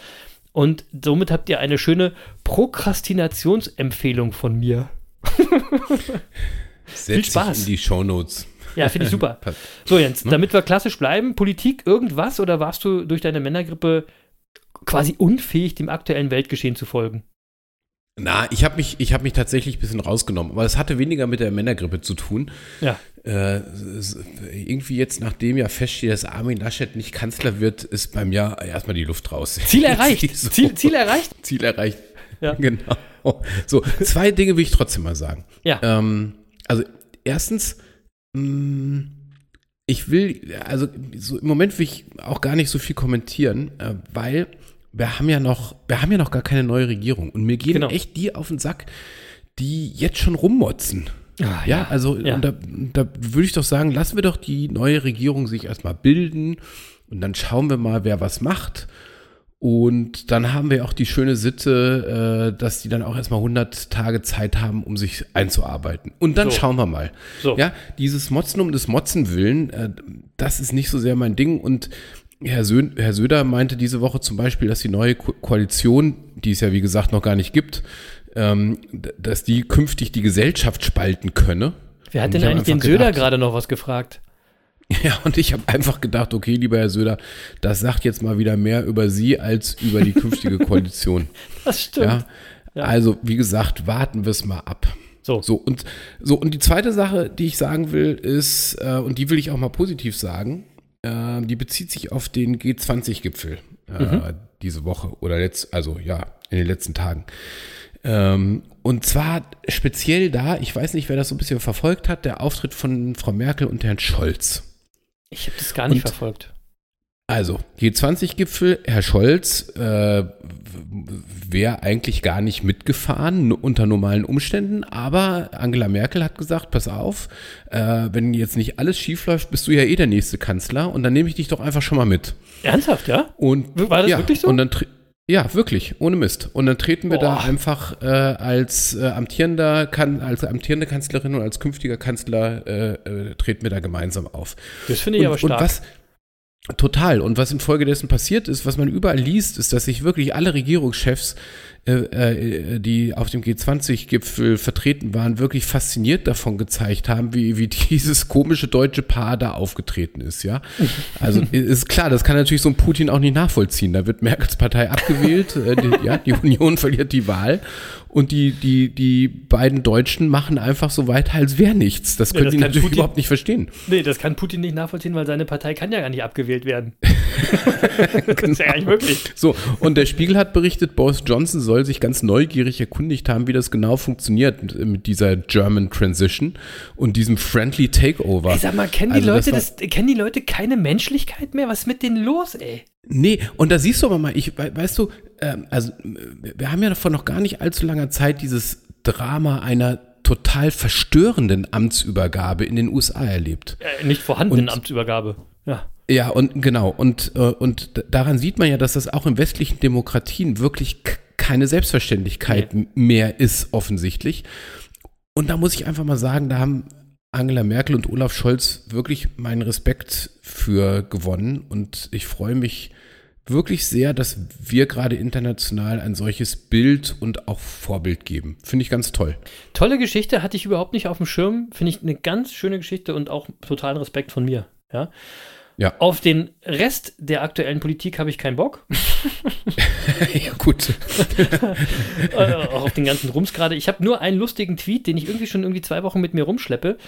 Und somit habt ihr eine schöne Prokrastinationsempfehlung von mir. Setz Spaß. in die Shownotes. Ja, finde ich super. So, Jens, damit wir klassisch bleiben, Politik, irgendwas oder warst du durch deine Männergrippe quasi unfähig, dem aktuellen Weltgeschehen zu folgen? Na, ich habe mich, ich hab mich tatsächlich ein bisschen rausgenommen, aber es hatte weniger mit der Männergrippe zu tun. Ja. Äh, irgendwie jetzt, nachdem ja feststeht, dass Armin Laschet nicht Kanzler wird, ist beim Jahr erstmal die Luft raus. Ziel erreicht. So. Ziel, Ziel erreicht? Ziel erreicht. Ja. Genau. So, zwei Dinge will ich trotzdem mal sagen. Ja. Ähm, also, erstens, mh, ich will, also so im Moment will ich auch gar nicht so viel kommentieren, äh, weil wir haben ja noch, wir haben ja noch gar keine neue Regierung und mir gehen Genau. echt die auf den Sack, die jetzt schon rummotzen. Ah, ja, also Ja. da, da würde ich doch sagen, lassen wir doch die neue Regierung sich erstmal bilden und dann schauen wir mal, wer was macht. Und dann haben wir auch die schöne Sitte, äh, dass die dann auch erstmal 100 Tage Zeit haben, um sich einzuarbeiten. Und dann So. schauen wir mal. So. Ja, dieses Motzen um des Motzen willen, äh, das ist nicht so sehr mein Ding. Und Herr, Sö Herr Söder meinte diese Woche zum Beispiel, dass die neue Ko Koalition, die es ja wie gesagt noch gar nicht gibt, ähm, dass die künftig die Gesellschaft spalten könne. Wer hat denn eigentlich den Söder gerade noch was gefragt? Ja, und ich habe einfach gedacht, okay, lieber Herr Söder, das sagt jetzt mal wieder mehr über Sie als über die künftige Koalition. Das stimmt. Ja? Ja. Also, wie gesagt, warten wir es mal ab. So. So, und, so, und die zweite Sache, die ich sagen will, ist, äh, und die will ich auch mal positiv sagen, äh, die bezieht sich auf den G20-Gipfel äh, Mhm. diese Woche oder letzt, also ja, in den letzten Tagen. Ähm, und zwar speziell da, ich weiß nicht, wer das so ein bisschen verfolgt hat, der Auftritt von Frau Merkel und Herrn Scholz. Ich habe das gar nicht Und- verfolgt. Also, G20-Gipfel, Herr Scholz äh, wäre eigentlich gar nicht mitgefahren unter normalen Umständen, aber Angela Merkel hat gesagt, pass auf, äh, wenn jetzt nicht alles schief läuft, bist du ja eh der nächste Kanzler und dann nehme ich dich doch einfach schon mal mit. Ernsthaft, ja? Und War das ja, wirklich so? Und dann ja, wirklich, ohne Mist. Und dann treten wir da Boah. einfach äh, als äh, amtierender kan als amtierende Kanzlerin und als künftiger Kanzler äh, äh, treten wir da gemeinsam auf. Das finde ich Und, aber stark. und was total. Und was infolgedessen passiert ist, was man überall liest, ist, dass sich wirklich alle Regierungschefs, äh, äh, die auf dem G20-Gipfel vertreten waren, wirklich fasziniert davon gezeigt haben, wie, wie dieses komische deutsche Paar da aufgetreten ist, ja. Also ist klar, das kann natürlich so ein Putin auch nicht nachvollziehen. Da wird Merkels Partei abgewählt, äh, die, ja, die Union verliert die Wahl und die, die, die beiden Deutschen machen einfach so weiter, als wäre nichts. Das Ja, können die kann natürlich Putin- überhaupt nicht verstehen. nee, das kann Putin nicht nachvollziehen, weil seine Partei kann ja gar nicht abgewählt werden. das ist ja gar nicht möglich. So, und der Spiegel hat berichtet, Boris Johnson soll sich ganz neugierig erkundigt haben, wie das genau funktioniert mit, dieser German Transition und diesem Friendly Takeover. Ey, sag mal, kennen die, Also das Leute war- das, kennen die Leute keine Menschlichkeit mehr? Was ist mit denen los, ey? Nee, und da siehst du aber mal, ich, weißt du, ähm, also wir haben ja vor noch gar nicht allzu langer Zeit dieses Drama einer total verstörenden Amtsübergabe in den USA erlebt. Äh, nicht vorhandenen Amtsübergabe. Ja. Ja, und genau, und, äh, und daran sieht man ja, dass das auch in westlichen Demokratien wirklich keine Selbstverständlichkeit nee. mehr ist, offensichtlich. Und da muss ich einfach mal sagen, da haben Angela Merkel und Olaf Scholz wirklich meinen Respekt für gewonnen. Und ich freue mich wirklich sehr, dass wir gerade international ein solches Bild und auch Vorbild geben. Finde ich ganz toll. Tolle Geschichte, hatte ich überhaupt nicht auf dem Schirm. Finde ich eine ganz schöne Geschichte und auch totalen Respekt von mir. Ja. Ja. Auf den Rest der aktuellen Politik habe ich keinen Bock. ja, gut. Äh, auch auf den ganzen Rums gerade. Ich habe nur einen lustigen Tweet, den ich irgendwie schon irgendwie zwei Wochen mit mir rumschleppe,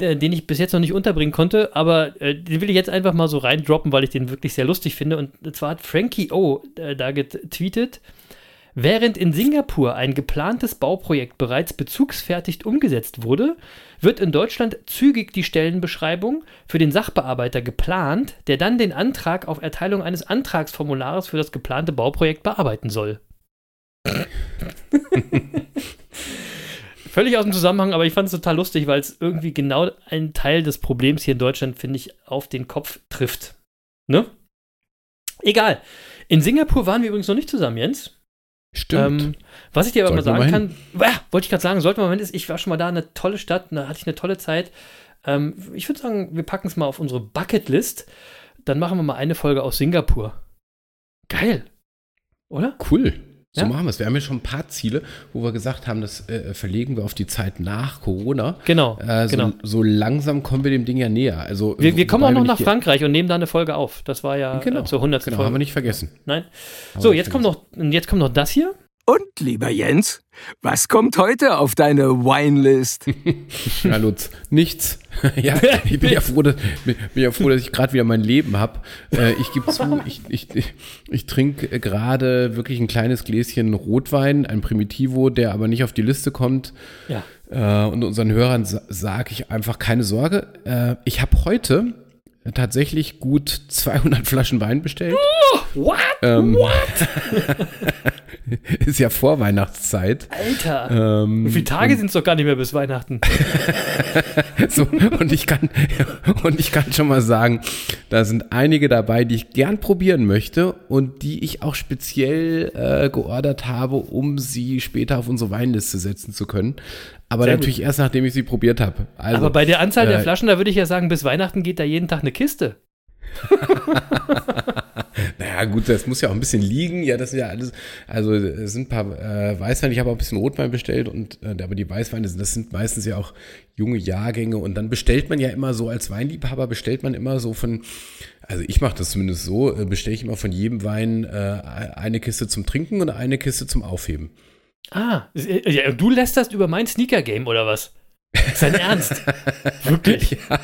äh, den ich bis jetzt noch nicht unterbringen konnte, aber äh, den will ich jetzt einfach mal so reindroppen, weil ich den wirklich sehr lustig finde. Und zwar hat Frankie O äh, da getweetet, Während in Singapur ein geplantes Bauprojekt bereits bezugsfertig umgesetzt wurde, wird in Deutschland zügig die Stellenbeschreibung für den Sachbearbeiter geplant, der dann den Antrag auf Erteilung eines Antragsformulares für das geplante Bauprojekt bearbeiten soll. Völlig aus dem Zusammenhang, aber ich fand es total lustig, weil es irgendwie genau einen Teil des Problems hier in Deutschland, finde ich, auf den Kopf trifft. Ne? Egal. In Singapur waren wir übrigens noch nicht zusammen, Jens. Stimmt. Ähm, was ich dir aber mal sagen kann, äh, wollte ich gerade sagen, sollte man hin, ich war schon mal da, eine tolle Stadt, da hatte ich eine tolle Zeit. Ähm, ich würde sagen, wir packen es mal auf unsere Bucketlist. Dann machen wir mal eine Folge aus Singapur. Geil. Oder? Cool. So ja? machen wir es. Wir haben ja schon ein paar Ziele, wo wir gesagt haben, das äh, verlegen wir auf die Zeit nach Corona. Genau, äh, so, genau. So langsam kommen wir dem Ding ja näher. Also, wir, wir kommen auch noch nach Frankreich und nehmen da eine Folge auf. Das war ja genau, zur 100. Genau, Folge. haben wir nicht vergessen. Nein. Haben so, jetzt kommt, noch, jetzt kommt noch das hier. Und lieber Jens, was kommt heute auf deine Winelist? ja, Lutz, nichts. ja, ich bin ja froh, dass, bin, ja froh, dass ich gerade wieder mein Leben habe. Äh, ich gebe zu, ich, ich, ich, ich trinke gerade wirklich ein kleines Gläschen Rotwein, ein Primitivo, der aber nicht auf die Liste kommt. Ja. Äh, und unseren Hörern sage ich einfach keine Sorge. Äh, ich habe heute tatsächlich gut 200 Flaschen Wein bestellt. What? Ähm, What? ist ja Vorweihnachtszeit. Alter. Ähm, Wie viele Tage sind es doch gar nicht mehr bis Weihnachten? so, und ich kann, und ich kann schon mal sagen, da sind einige dabei, die ich gern probieren möchte und die ich auch speziell äh, geordert habe, um sie später auf unsere Weinliste setzen zu können. Aber Sehr natürlich gut. erst nachdem ich sie probiert habe. Also, Aber bei der Anzahl äh, der Flaschen, da würde ich ja sagen, bis Weihnachten geht da jeden Tag eine Kiste. naja, gut, das muss ja auch ein bisschen liegen. Ja, das ist ja alles. Also, es sind ein paar äh, Weißweine. Ich habe auch ein bisschen Rotwein bestellt. und äh, Aber die Weißweine, das sind meistens ja auch junge Jahrgänge. Und dann bestellt man ja immer so, als Weinliebhaber bestellt man immer so von. Also, ich mache das zumindest so: äh, bestelle ich immer von jedem Wein äh, eine Kiste zum Trinken und eine Kiste zum Aufheben. Ah, ja, du lässt das über mein Sneaker-Game oder was? Sein Ernst? Wirklich? Ja.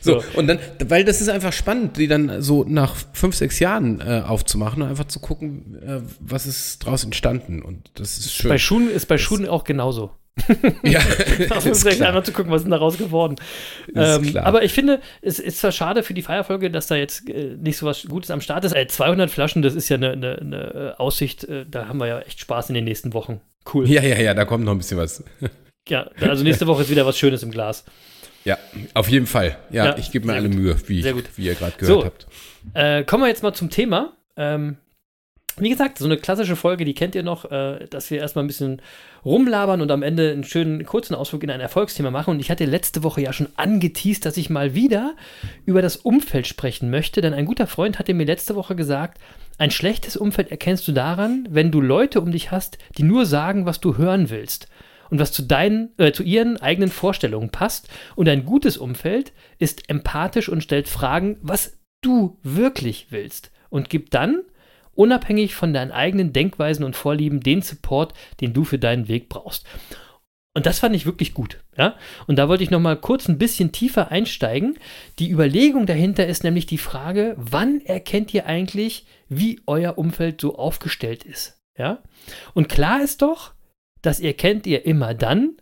So, so, und dann, weil das ist einfach spannend, die dann so nach fünf, sechs Jahren äh, aufzumachen und einfach zu gucken, äh, was ist draus entstanden. Und das ist schön. Bei Schuhen ist bei Schuhen auch genauso. ja, ist klar. einmal zu gucken, was ist denn daraus geworden. Ähm, aber ich finde, es ist zwar schade für die Feierfolge, dass da jetzt äh, nicht so was Gutes am Start ist. Äh, 200 Flaschen, das ist ja eine, eine, eine Aussicht, äh, da haben wir ja echt Spaß in den nächsten Wochen. Cool. Ja, ja, ja, da kommt noch ein bisschen was. ja, also nächste Woche ist wieder was Schönes im Glas. Ja, auf jeden Fall. Ja, ja ich gebe mir alle gut. Mühe, wie, ich, wie ihr gerade gehört so, habt. Äh, kommen wir jetzt mal zum Thema. Ähm, wie gesagt, so eine klassische Folge, die kennt ihr noch, äh, dass wir erstmal ein bisschen rumlabern und am Ende einen schönen kurzen Ausflug in ein Erfolgsthema machen. Und ich hatte letzte Woche ja schon angeteased, dass ich mal wieder über das Umfeld sprechen möchte, denn ein guter Freund hatte mir letzte Woche gesagt, ein schlechtes Umfeld erkennst du daran, wenn du Leute um dich hast, die nur sagen, was du hören willst und was zu deinen, äh, zu ihren eigenen Vorstellungen passt. Und ein gutes Umfeld ist empathisch und stellt Fragen, was du wirklich willst und gibt dann unabhängig von deinen eigenen Denkweisen und Vorlieben den Support, den du für deinen Weg brauchst. Und das fand ich wirklich gut. Ja? Und da wollte ich noch mal kurz ein bisschen tiefer einsteigen. Die Überlegung dahinter ist nämlich die Frage, wann erkennt ihr eigentlich, wie euer Umfeld so aufgestellt ist? Ja? Und klar ist doch, das erkennt ihr immer dann,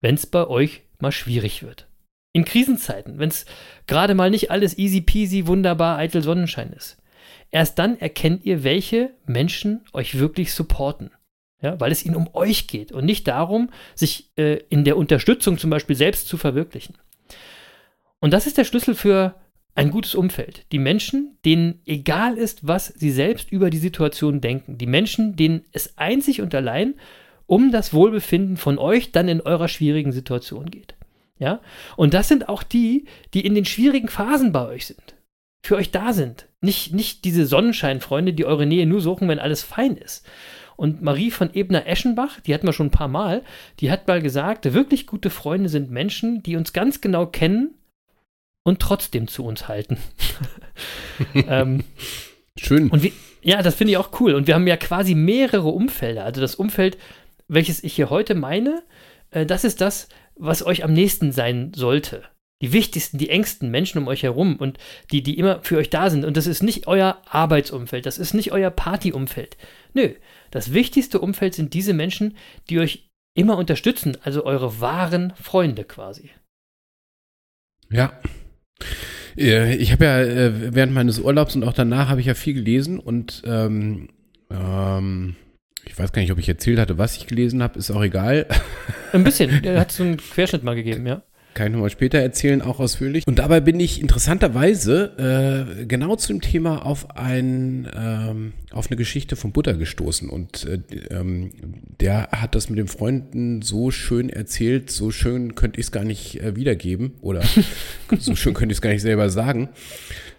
wenn es bei euch mal schwierig wird. In Krisenzeiten, wenn es gerade mal nicht alles easy peasy, wunderbar, eitel Sonnenschein ist. Erst dann erkennt ihr, welche Menschen euch wirklich supporten. Ja, weil es ihnen um euch geht und nicht darum, sich äh, in der Unterstützung zum Beispiel selbst zu verwirklichen. Und das ist der Schlüssel für ein gutes Umfeld. Die Menschen, denen egal ist, was sie selbst über die Situation denken. Die Menschen, denen es einzig und allein um das Wohlbefinden von euch dann in eurer schwierigen Situation geht. Ja? Und das sind auch die, die in den schwierigen Phasen bei euch sind. Für euch da sind. Nicht, nicht diese Sonnenscheinfreunde, die eure Nähe nur suchen, wenn alles fein ist. Und Marie von Ebner-Eschenbach, die hatten wir schon ein paar Mal, die hat mal gesagt, wirklich gute Freunde sind Menschen, die uns ganz genau kennen und trotzdem zu uns halten. ähm, Schön. Und wir, ja, das finde ich auch cool. Und wir haben ja quasi mehrere Umfelder. Also das Umfeld, welches ich hier heute meine, äh, das ist das, was euch am nächsten sein sollte. Die wichtigsten, die engsten Menschen um euch herum und die, die immer für euch da sind. Und das ist nicht euer Arbeitsumfeld, das ist nicht euer Partyumfeld. Nö, das wichtigste Umfeld sind diese Menschen, die euch immer unterstützen, also eure wahren Freunde quasi. Ja. Ich habe ja äh, während meines Urlaubs und auch danach habe ich ja viel gelesen und ähm, ähm, ich weiß gar nicht, ob ich erzählt hatte, was ich gelesen habe, ist auch egal. Ein bisschen, er hat so einen Querschnitt mal gegeben, ja. Kann ich nochmal später erzählen, auch ausführlich. Und dabei bin ich interessanterweise äh, genau zu dem Thema auf, ein, ähm, auf eine Geschichte von Buddha gestoßen. Und äh, ähm, der hat das mit den Freunden so schön erzählt, so schön könnte ich es gar nicht äh, wiedergeben oder so schön könnte ich es gar nicht selber sagen.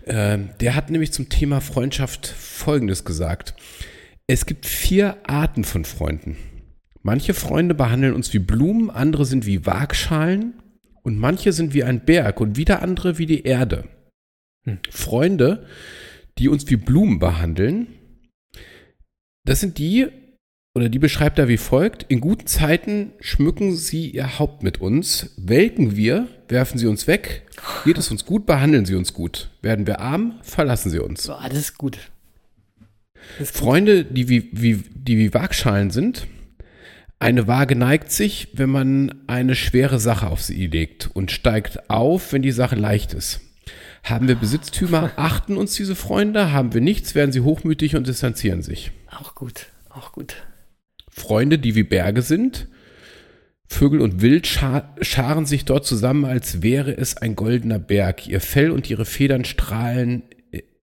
Äh, der hat nämlich zum Thema Freundschaft Folgendes gesagt. Es gibt vier Arten von Freunden. Manche Freunde behandeln uns wie Blumen, andere sind wie Waagschalen und manche sind wie ein Berg und wieder andere wie die Erde. Hm. Freunde, die uns wie Blumen behandeln, das sind die, oder die beschreibt er wie folgt, in guten Zeiten schmücken sie ihr Haupt mit uns, welken wir, werfen sie uns weg, geht es uns gut, behandeln sie uns gut, werden wir arm, verlassen sie uns. Oh, das ist gut. Freunde, die wie, wie, die wie Waagschalen sind. Eine Waage neigt sich, wenn man eine schwere Sache auf sie legt und steigt auf, wenn die Sache leicht ist. Haben wir Besitztümer, achten uns diese Freunde. Haben wir nichts, werden sie hochmütig und distanzieren sich. Auch gut, auch gut. Freunde, die wie Berge sind. Vögel und Wild scharen sich dort zusammen, als wäre es ein goldener Berg. Ihr Fell und ihre Federn strahlen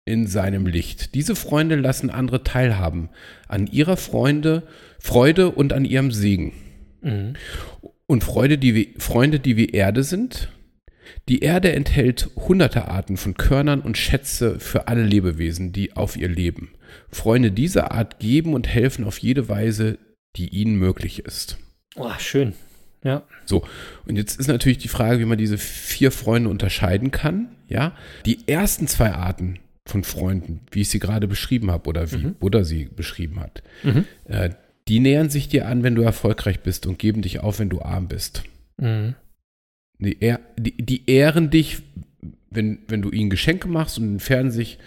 in seinem Licht. Diese Freunde lassen andere teilhaben an ihrer Freunde, Freude und an ihrem Segen. Mhm. Und Freude, die wie, Freunde, die wie Erde sind. Die Erde enthält hunderte Arten von Körnern und Schätze für alle Lebewesen, die auf ihr leben. Freunde dieser Art geben und helfen auf jede Weise, die ihnen möglich ist. Oh, schön. Ja. So, und jetzt ist natürlich die Frage, wie man diese vier Freunde unterscheiden kann. Ja, die ersten zwei Arten, von Freunden, wie ich sie gerade beschrieben habe oder wie mhm. Buddha sie beschrieben hat, mhm. äh, die nähern sich dir an, wenn du erfolgreich bist und geben dich auf, wenn du arm bist. Mhm. Die, die, die, ehren dich, wenn, wenn du ihnen Geschenke machst und entfernen sich,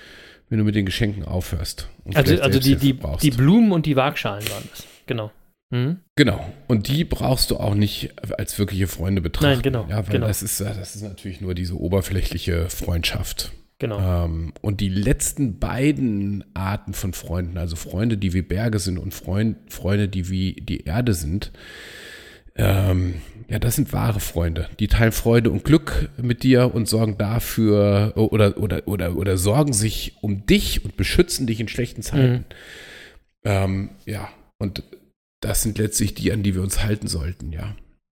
wenn du mit den Geschenken aufhörst. Also, also die, die, die Blumen und die Waagschalen waren das. Genau. Mhm. Genau. Und die brauchst du auch nicht als wirkliche Freunde betrachten. Nein, genau. Ja, weil genau. Das, ist, das ist natürlich nur diese oberflächliche Freundschaft. Genau. Ähm, und die letzten beiden Arten von Freunden, also Freunde, die wie Berge sind und Freund, Freunde, die wie die Erde sind, ähm, ja, das sind wahre Freunde. Die teilen Freude und Glück mit dir und sorgen dafür oder, oder, oder, oder sorgen sich um dich und beschützen dich in schlechten Zeiten. Mhm. Ähm, ja, und das sind letztlich die, an die wir uns halten sollten, ja.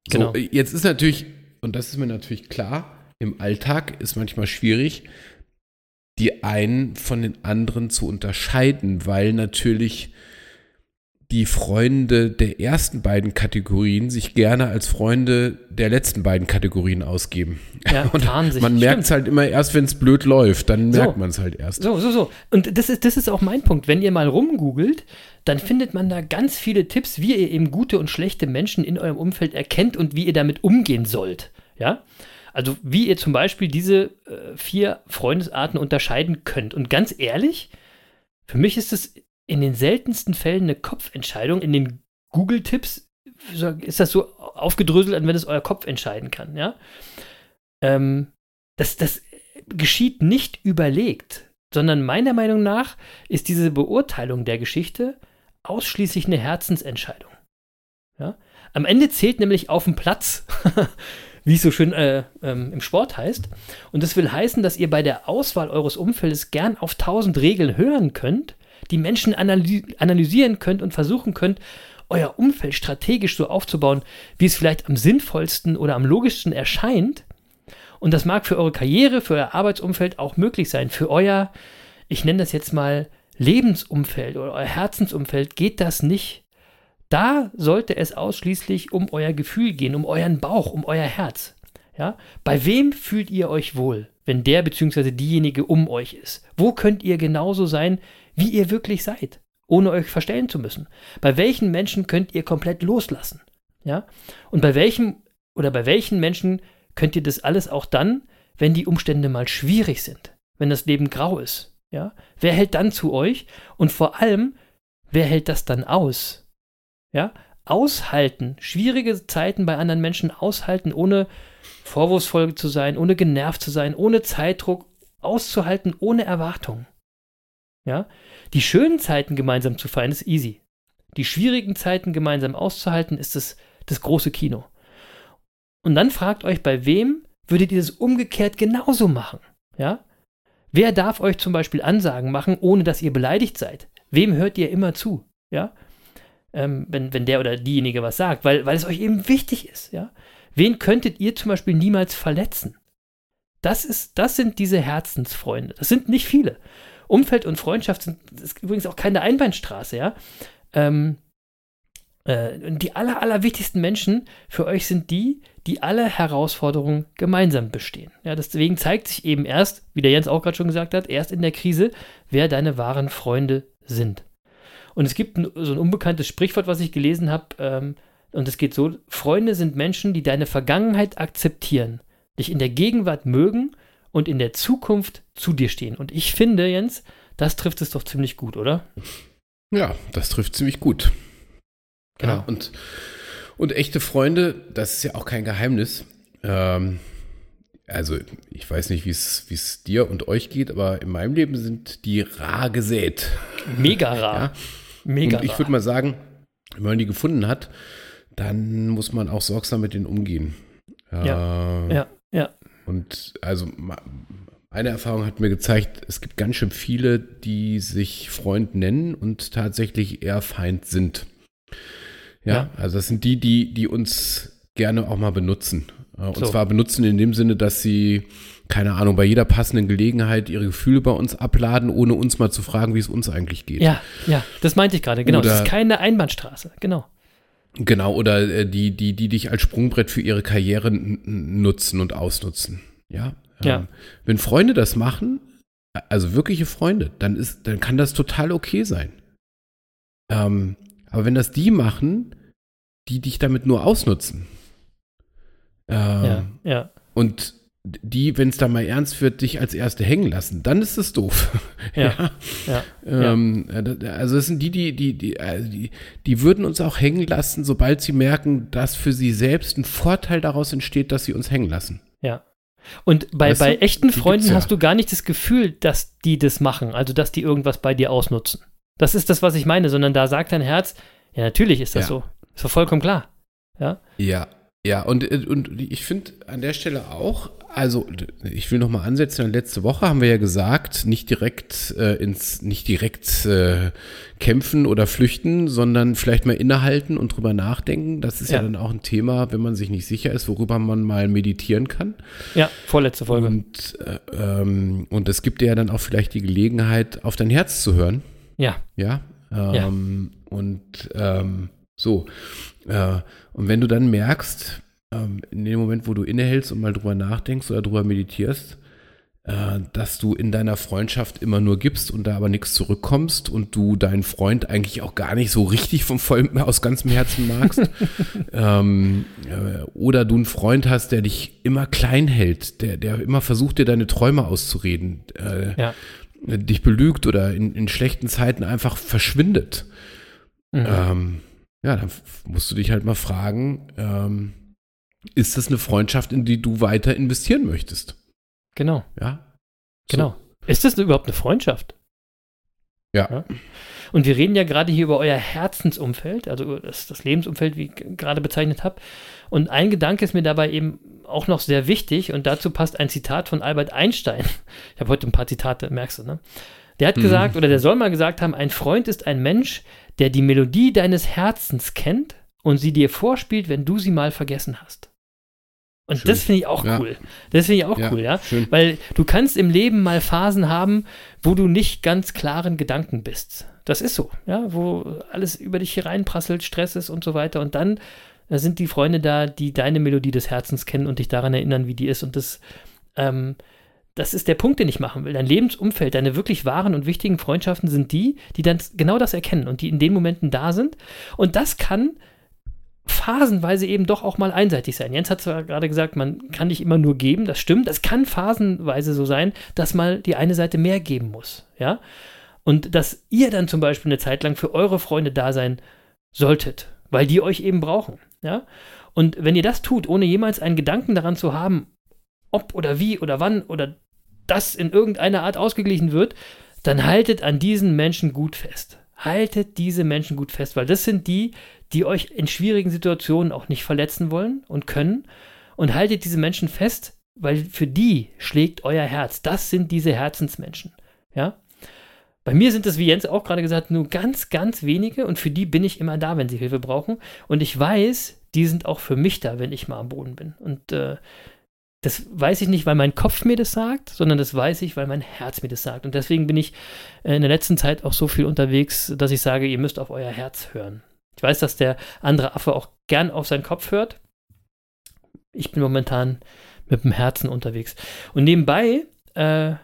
So, genau. jetzt ist natürlich, und das ist mir natürlich klar, im Alltag ist manchmal schwierig, die einen von den anderen zu unterscheiden, weil natürlich die Freunde der ersten beiden Kategorien sich gerne als Freunde der letzten beiden Kategorien ausgeben. Ja, und sich. man merkt es halt immer erst, wenn es blöd läuft, dann merkt so. man es halt erst. So, so, so. Und das ist, das ist auch mein Punkt. Wenn ihr mal rumgoogelt, dann findet man da ganz viele Tipps, wie ihr eben gute und schlechte Menschen in eurem Umfeld erkennt und wie ihr damit umgehen sollt. Ja. Also wie ihr zum Beispiel diese äh, vier Freundesarten unterscheiden könnt. Und ganz ehrlich, für mich ist es in den seltensten Fällen eine Kopfentscheidung. In den Google-Tipps ist das so aufgedröselt, als wenn es euer Kopf entscheiden kann. Ja? Ähm, das, das geschieht nicht überlegt. sondern meiner Meinung nach ist diese Beurteilung der Geschichte ausschließlich eine Herzensentscheidung. Ja? Am Ende zählt nämlich auf dem Platz, wie es so schön äh, ähm, im Sport heißt. Und das will heißen, dass ihr bei der Auswahl eures Umfeldes gern auf tausend Regeln hören könnt, die Menschen analy analysieren könnt und versuchen könnt, euer Umfeld strategisch so aufzubauen, wie es vielleicht am sinnvollsten oder am logischsten erscheint. Und das mag für eure Karriere, für euer Arbeitsumfeld auch möglich sein. Für euer, ich nenne das jetzt mal Lebensumfeld oder euer Herzensumfeld geht das nicht. Da sollte es ausschließlich um euer Gefühl gehen, um euren Bauch, um euer Herz. Ja? Bei wem fühlt ihr euch wohl, wenn der bzw. diejenige um euch ist? Wo könnt ihr genauso sein, wie ihr wirklich seid, ohne euch verstellen zu müssen? Bei welchen Menschen könnt ihr komplett loslassen? Ja? Und bei welchem oder bei welchen Menschen könnt ihr das alles auch dann, wenn die Umstände mal schwierig sind, wenn das Leben grau ist? Ja? Wer hält dann zu euch? Und vor allem, wer hält das dann aus? Ja, aushalten, schwierige Zeiten bei anderen Menschen aushalten, ohne vorwurfsvoll zu sein, ohne genervt zu sein, ohne Zeitdruck, auszuhalten, ohne Erwartung. Ja, die schönen Zeiten gemeinsam zu feiern ist easy. Die schwierigen Zeiten gemeinsam auszuhalten ist das, das große Kino. Und dann fragt euch, bei wem würdet ihr das umgekehrt genauso machen? Ja? Wer darf euch zum Beispiel Ansagen machen, ohne dass ihr beleidigt seid? Wem hört ihr immer zu? Ja? Ähm, wenn, wenn der oder diejenige was sagt, weil, weil es euch eben wichtig ist, ja. Wen könntet ihr zum Beispiel niemals verletzen? Das, ist, das sind diese Herzensfreunde. Das sind nicht viele. Umfeld und Freundschaft sind ist übrigens auch keine Einbahnstraße, ja. Ähm, äh, die aller, allerwichtigsten Menschen für euch sind die, die alle Herausforderungen gemeinsam bestehen. Ja, deswegen zeigt sich eben erst, wie der Jens auch gerade schon gesagt hat, erst in der Krise, wer deine wahren Freunde sind. Und es gibt ein, so ein unbekanntes Sprichwort, was ich gelesen habe, ähm, und es geht so: Freunde sind Menschen, die deine Vergangenheit akzeptieren, dich in der Gegenwart mögen und in der Zukunft zu dir stehen. Und ich finde, Jens, das trifft es doch ziemlich gut, oder? Ja, das trifft ziemlich gut. Genau. Ja, und, und echte Freunde, das ist ja auch kein Geheimnis. Ähm, also ich weiß nicht, wie es dir und euch geht, aber in meinem Leben sind die rar gesät. Mega rar. Ja? Mega. Und ich würde mal sagen, wenn man die gefunden hat, dann muss man auch sorgsam mit denen umgehen. Ja, äh, ja, ja. Und also eine Erfahrung hat mir gezeigt, es gibt ganz schön viele, die sich Freund nennen und tatsächlich eher Feind sind. Ja, ja. also das sind die, die, die uns gerne auch mal benutzen. Äh, und so. zwar benutzen in dem Sinne, dass sie keine Ahnung, bei jeder passenden Gelegenheit ihre Gefühle bei uns abladen, ohne uns mal zu fragen, wie es uns eigentlich geht. Ja, ja, das meinte ich gerade, genau. Oder, das ist keine Einbahnstraße, genau. Genau, oder äh, die, die, die dich als Sprungbrett für ihre Karriere nutzen und ausnutzen. Ja. ja. Ähm, wenn Freunde das machen, also wirkliche Freunde, dann ist, dann kann das total okay sein. Ähm, aber wenn das die machen, die dich damit nur ausnutzen. Ähm, ja, ja. Und die, wenn es da mal ernst wird, dich als Erste hängen lassen, dann ist es doof. Ja. ja. Ähm, ja. Also es sind die, die, die, die, also die, die würden uns auch hängen lassen, sobald sie merken, dass für sie selbst ein Vorteil daraus entsteht, dass sie uns hängen lassen. Ja. Und bei, bei echten Freunden ja. hast du gar nicht das Gefühl, dass die das machen, also dass die irgendwas bei dir ausnutzen. Das ist das, was ich meine, sondern da sagt dein Herz, ja, natürlich ist das ja. so. Ist doch vollkommen klar. Ja. Ja, ja, und, und ich finde an der Stelle auch, also ich will nochmal ansetzen, letzte Woche haben wir ja gesagt, nicht direkt äh, ins, nicht direkt äh, kämpfen oder flüchten, sondern vielleicht mal innehalten und drüber nachdenken. Das ist ja. ja. dann auch ein Thema, wenn man sich nicht sicher ist, worüber man mal meditieren kann. Ja, vorletzte Folge. Und, äh, ähm, und es gibt dir ja dann auch vielleicht die Gelegenheit, auf dein Herz zu hören. Ja. Ja. Ähm, ja. Und ähm, so. Äh, und wenn du dann merkst, ähm, in dem Moment, wo du innehältst und mal drüber nachdenkst oder drüber meditierst, äh, dass du in deiner Freundschaft immer nur gibst und da aber nichts zurückkommst und du deinen Freund eigentlich auch gar nicht so richtig vom vollen, aus ganzem Herzen magst. ähm, äh, oder du einen Freund hast, der dich immer klein hält, der, der immer versucht, dir deine Träume auszureden, äh, ja. dich belügt oder in, in schlechten Zeiten einfach verschwindet. Mhm. Ähm, ja, dann musst du dich halt mal fragen, ähm, ist das eine Freundschaft, in die du weiter investieren möchtest? Genau. Ja. So. Genau. Ist das überhaupt eine Freundschaft? Ja. Ja. Und wir reden ja gerade hier über euer Herzensumfeld, also das, das Lebensumfeld, wie ich gerade bezeichnet habe. Und ein Gedanke ist mir dabei eben auch noch sehr wichtig und dazu passt ein Zitat von Albert Einstein. Ich habe heute ein paar Zitate, merkst du, ne? Der hat gesagt, oder der soll mal gesagt haben, ein Freund ist ein Mensch, der die Melodie deines Herzens kennt und sie dir vorspielt, wenn du sie mal vergessen hast. Und Schön. das finde ich auch Ja. cool. Das finde ich auch Ja, cool, ja. schön. Weil du kannst im Leben mal Phasen haben, wo du nicht ganz klaren Gedanken bist. Das ist so, ja, wo alles über dich hereinprasselt, Stress ist und so weiter. Und dann äh, sind die Freunde da, die deine Melodie des Herzens kennen und dich daran erinnern, wie die ist. Und das, ähm, das ist der Punkt, den ich machen will. Dein Lebensumfeld, deine wirklich wahren und wichtigen Freundschaften sind die, die dann genau das erkennen und die in den Momenten da sind. Und das kann phasenweise eben doch auch mal einseitig sein. Jens hat zwar gerade gesagt, man kann nicht immer nur geben, das stimmt. Das kann phasenweise so sein, dass mal die eine Seite mehr geben muss, ja. Und dass ihr dann zum Beispiel eine Zeit lang für eure Freunde da sein solltet, weil die euch eben brauchen, ja. Und wenn ihr das tut, ohne jemals einen Gedanken daran zu haben, ob oder wie oder wann oder das in irgendeiner Art ausgeglichen wird, dann haltet an diesen Menschen gut fest. Haltet diese Menschen gut fest, weil das sind die, die euch in schwierigen Situationen auch nicht verletzen wollen und können. Und haltet diese Menschen fest, weil für die schlägt euer Herz. Das sind diese Herzensmenschen. Ja? Bei mir sind es, wie Jens auch gerade gesagt, nur ganz, ganz wenige und für die bin ich immer da, wenn sie Hilfe brauchen. Und ich weiß, die sind auch für mich da, wenn ich mal am Boden bin. Und äh, das weiß ich nicht, weil mein Kopf mir das sagt, sondern das weiß ich, weil mein Herz mir das sagt. Und deswegen bin ich äh, in der letzten Zeit auch so viel unterwegs, dass ich sage, ihr müsst auf euer Herz hören. Ich weiß, dass der andere Affe auch gern auf seinen Kopf hört. Ich bin momentan mit dem Herzen unterwegs. Und nebenbei äh,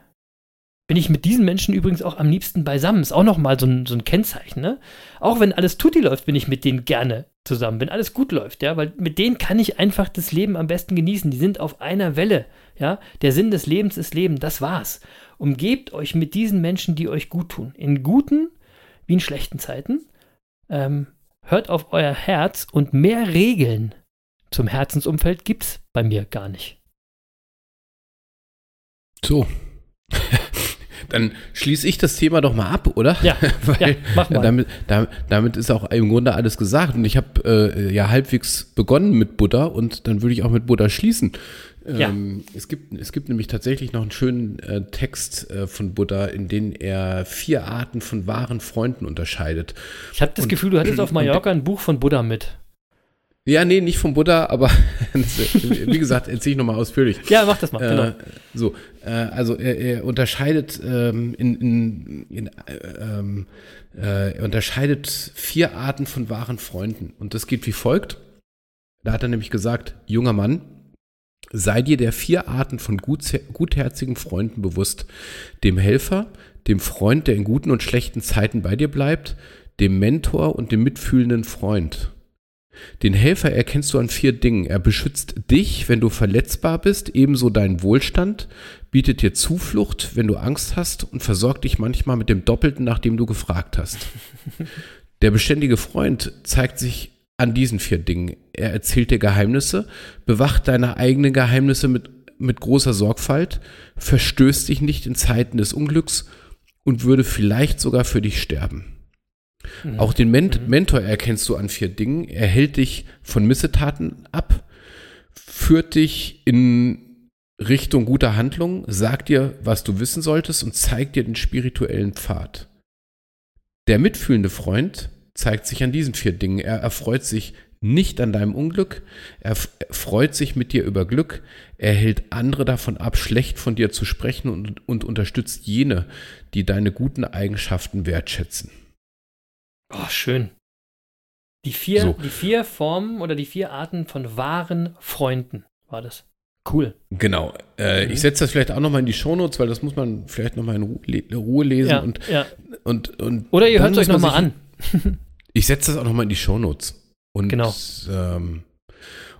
bin ich mit diesen Menschen übrigens auch am liebsten beisammen. Ist auch nochmal so ein, so ein Kennzeichen. Ne? Auch wenn alles tutti läuft, bin ich mit denen gerne zusammen. Wenn alles gut läuft, ja, weil mit denen kann ich einfach das Leben am besten genießen. Die sind auf einer Welle. Ja, der Sinn des Lebens ist Leben. Das war's. Umgebt euch mit diesen Menschen, die euch gut tun. In guten wie in schlechten Zeiten. Ähm, hört auf euer Herz und mehr Regeln zum Herzensumfeld gibt's bei mir gar nicht. So. Dann schließe ich das Thema doch mal ab, oder? Ja, Weil ja, mach mal. Damit, damit, damit ist auch im Grunde alles gesagt. Und ich habe äh, ja halbwegs begonnen mit Buddha und dann würde ich auch mit Buddha schließen. Ja. Ähm, es, gibt, es gibt nämlich tatsächlich noch einen schönen äh, Text äh, von Buddha, in dem er vier Arten von wahren Freunden unterscheidet. Ich habe das Und- Gefühl, du hattest auf Mallorca ein Buch von Buddha mit. Ja, nee, nicht vom Buddha, aber wie gesagt, erzähle ich nochmal ausführlich. Ja, mach das mal. Genau. Äh, so, äh, also er, er unterscheidet ähm, in, in, in äh, ähm, äh, er unterscheidet vier Arten von wahren Freunden und das geht wie folgt. Da hat er nämlich gesagt, junger Mann, sei dir der vier Arten von gutherzigen Freunden bewusst, dem Helfer, dem Freund, der in guten und schlechten Zeiten bei dir bleibt, dem Mentor und dem mitfühlenden Freund. Den Helfer erkennst du an vier Dingen. Er beschützt dich, wenn du verletzbar bist, ebenso deinen Wohlstand, bietet dir Zuflucht, wenn du Angst hast und versorgt dich manchmal mit dem Doppelten, nachdem du gefragt hast. Der beständige Freund zeigt sich an diesen vier Dingen. Er erzählt dir Geheimnisse, bewacht deine eigenen Geheimnisse mit, mit großer Sorgfalt, verstößt dich nicht in Zeiten des Unglücks und würde vielleicht sogar für dich sterben. Mhm. Auch den Ment Mentor erkennst du an vier Dingen. Er hält dich von Missetaten ab, führt dich in Richtung guter Handlung, sagt dir, was du wissen solltest und zeigt dir den spirituellen Pfad. Der mitfühlende Freund zeigt sich an diesen vier Dingen. Er erfreut sich nicht an deinem Unglück, er freut sich mit dir über Glück, er hält andere davon ab, schlecht von dir zu sprechen und, und unterstützt jene, die deine guten Eigenschaften wertschätzen. Oh, schön. Die vier, So. die vier Formen oder die vier Arten von wahren Freunden war das. Cool. Genau. Äh, Mhm. Ich setze das vielleicht auch nochmal in die Shownotes, weil das muss man vielleicht nochmal in Ruhe lesen. Ja, und, ja. und, und Oder ihr hört es euch nochmal an. Ich setze das auch nochmal in die Shownotes. Und, Genau. Ähm,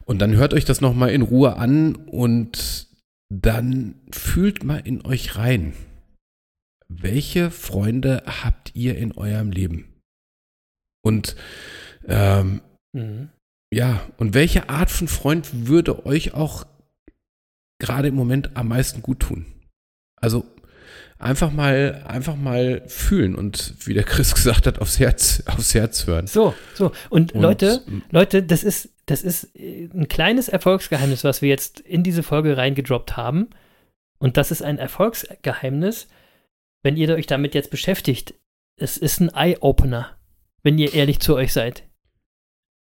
und dann hört euch das nochmal in Ruhe an und dann fühlt mal in euch rein. Welche Freunde habt ihr in eurem Leben? Und ähm, Mhm. ja, und welche Art von Freund würde euch auch gerade im Moment am meisten gut tun? Also einfach mal, einfach mal fühlen und wie der Chris gesagt hat, aufs Herz, aufs Herz hören. So, so. Und, Und- Leute, Leute, das ist, das ist äh, ein kleines Erfolgsgeheimnis, was wir jetzt in diese Folge reingedroppt haben. Und das ist ein Erfolgsgeheimnis, wenn ihr euch damit jetzt beschäftigt. Es ist ein Eye-Opener, wenn ihr ehrlich zu euch seid.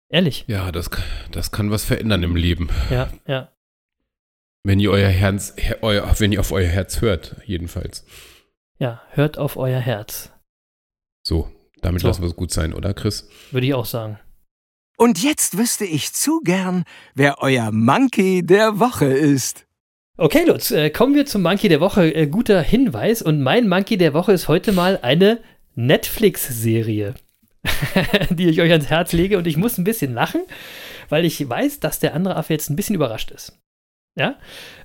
Ehrlich. Ja, das, das kann was verändern im Leben. Ja, ja. Wenn ihr euer Herz, her- euer, wenn ihr auf euer Herz hört, jedenfalls. Ja, hört auf euer Herz, So, damit So. lassen wir es gut sein, oder Chris? würde ich auch sagen. Und jetzt wüsste ich zu gern, wer euer Monkey der Woche ist. Okay, Lutz, äh, kommen wir zum Monkey der Woche. Äh, guter Hinweis. Und mein Monkey der Woche ist heute mal eine Netflix-Serie, die ich euch ans Herz lege. Und ich muss ein bisschen lachen, weil ich weiß, dass der andere Affe jetzt ein bisschen überrascht ist. Ja?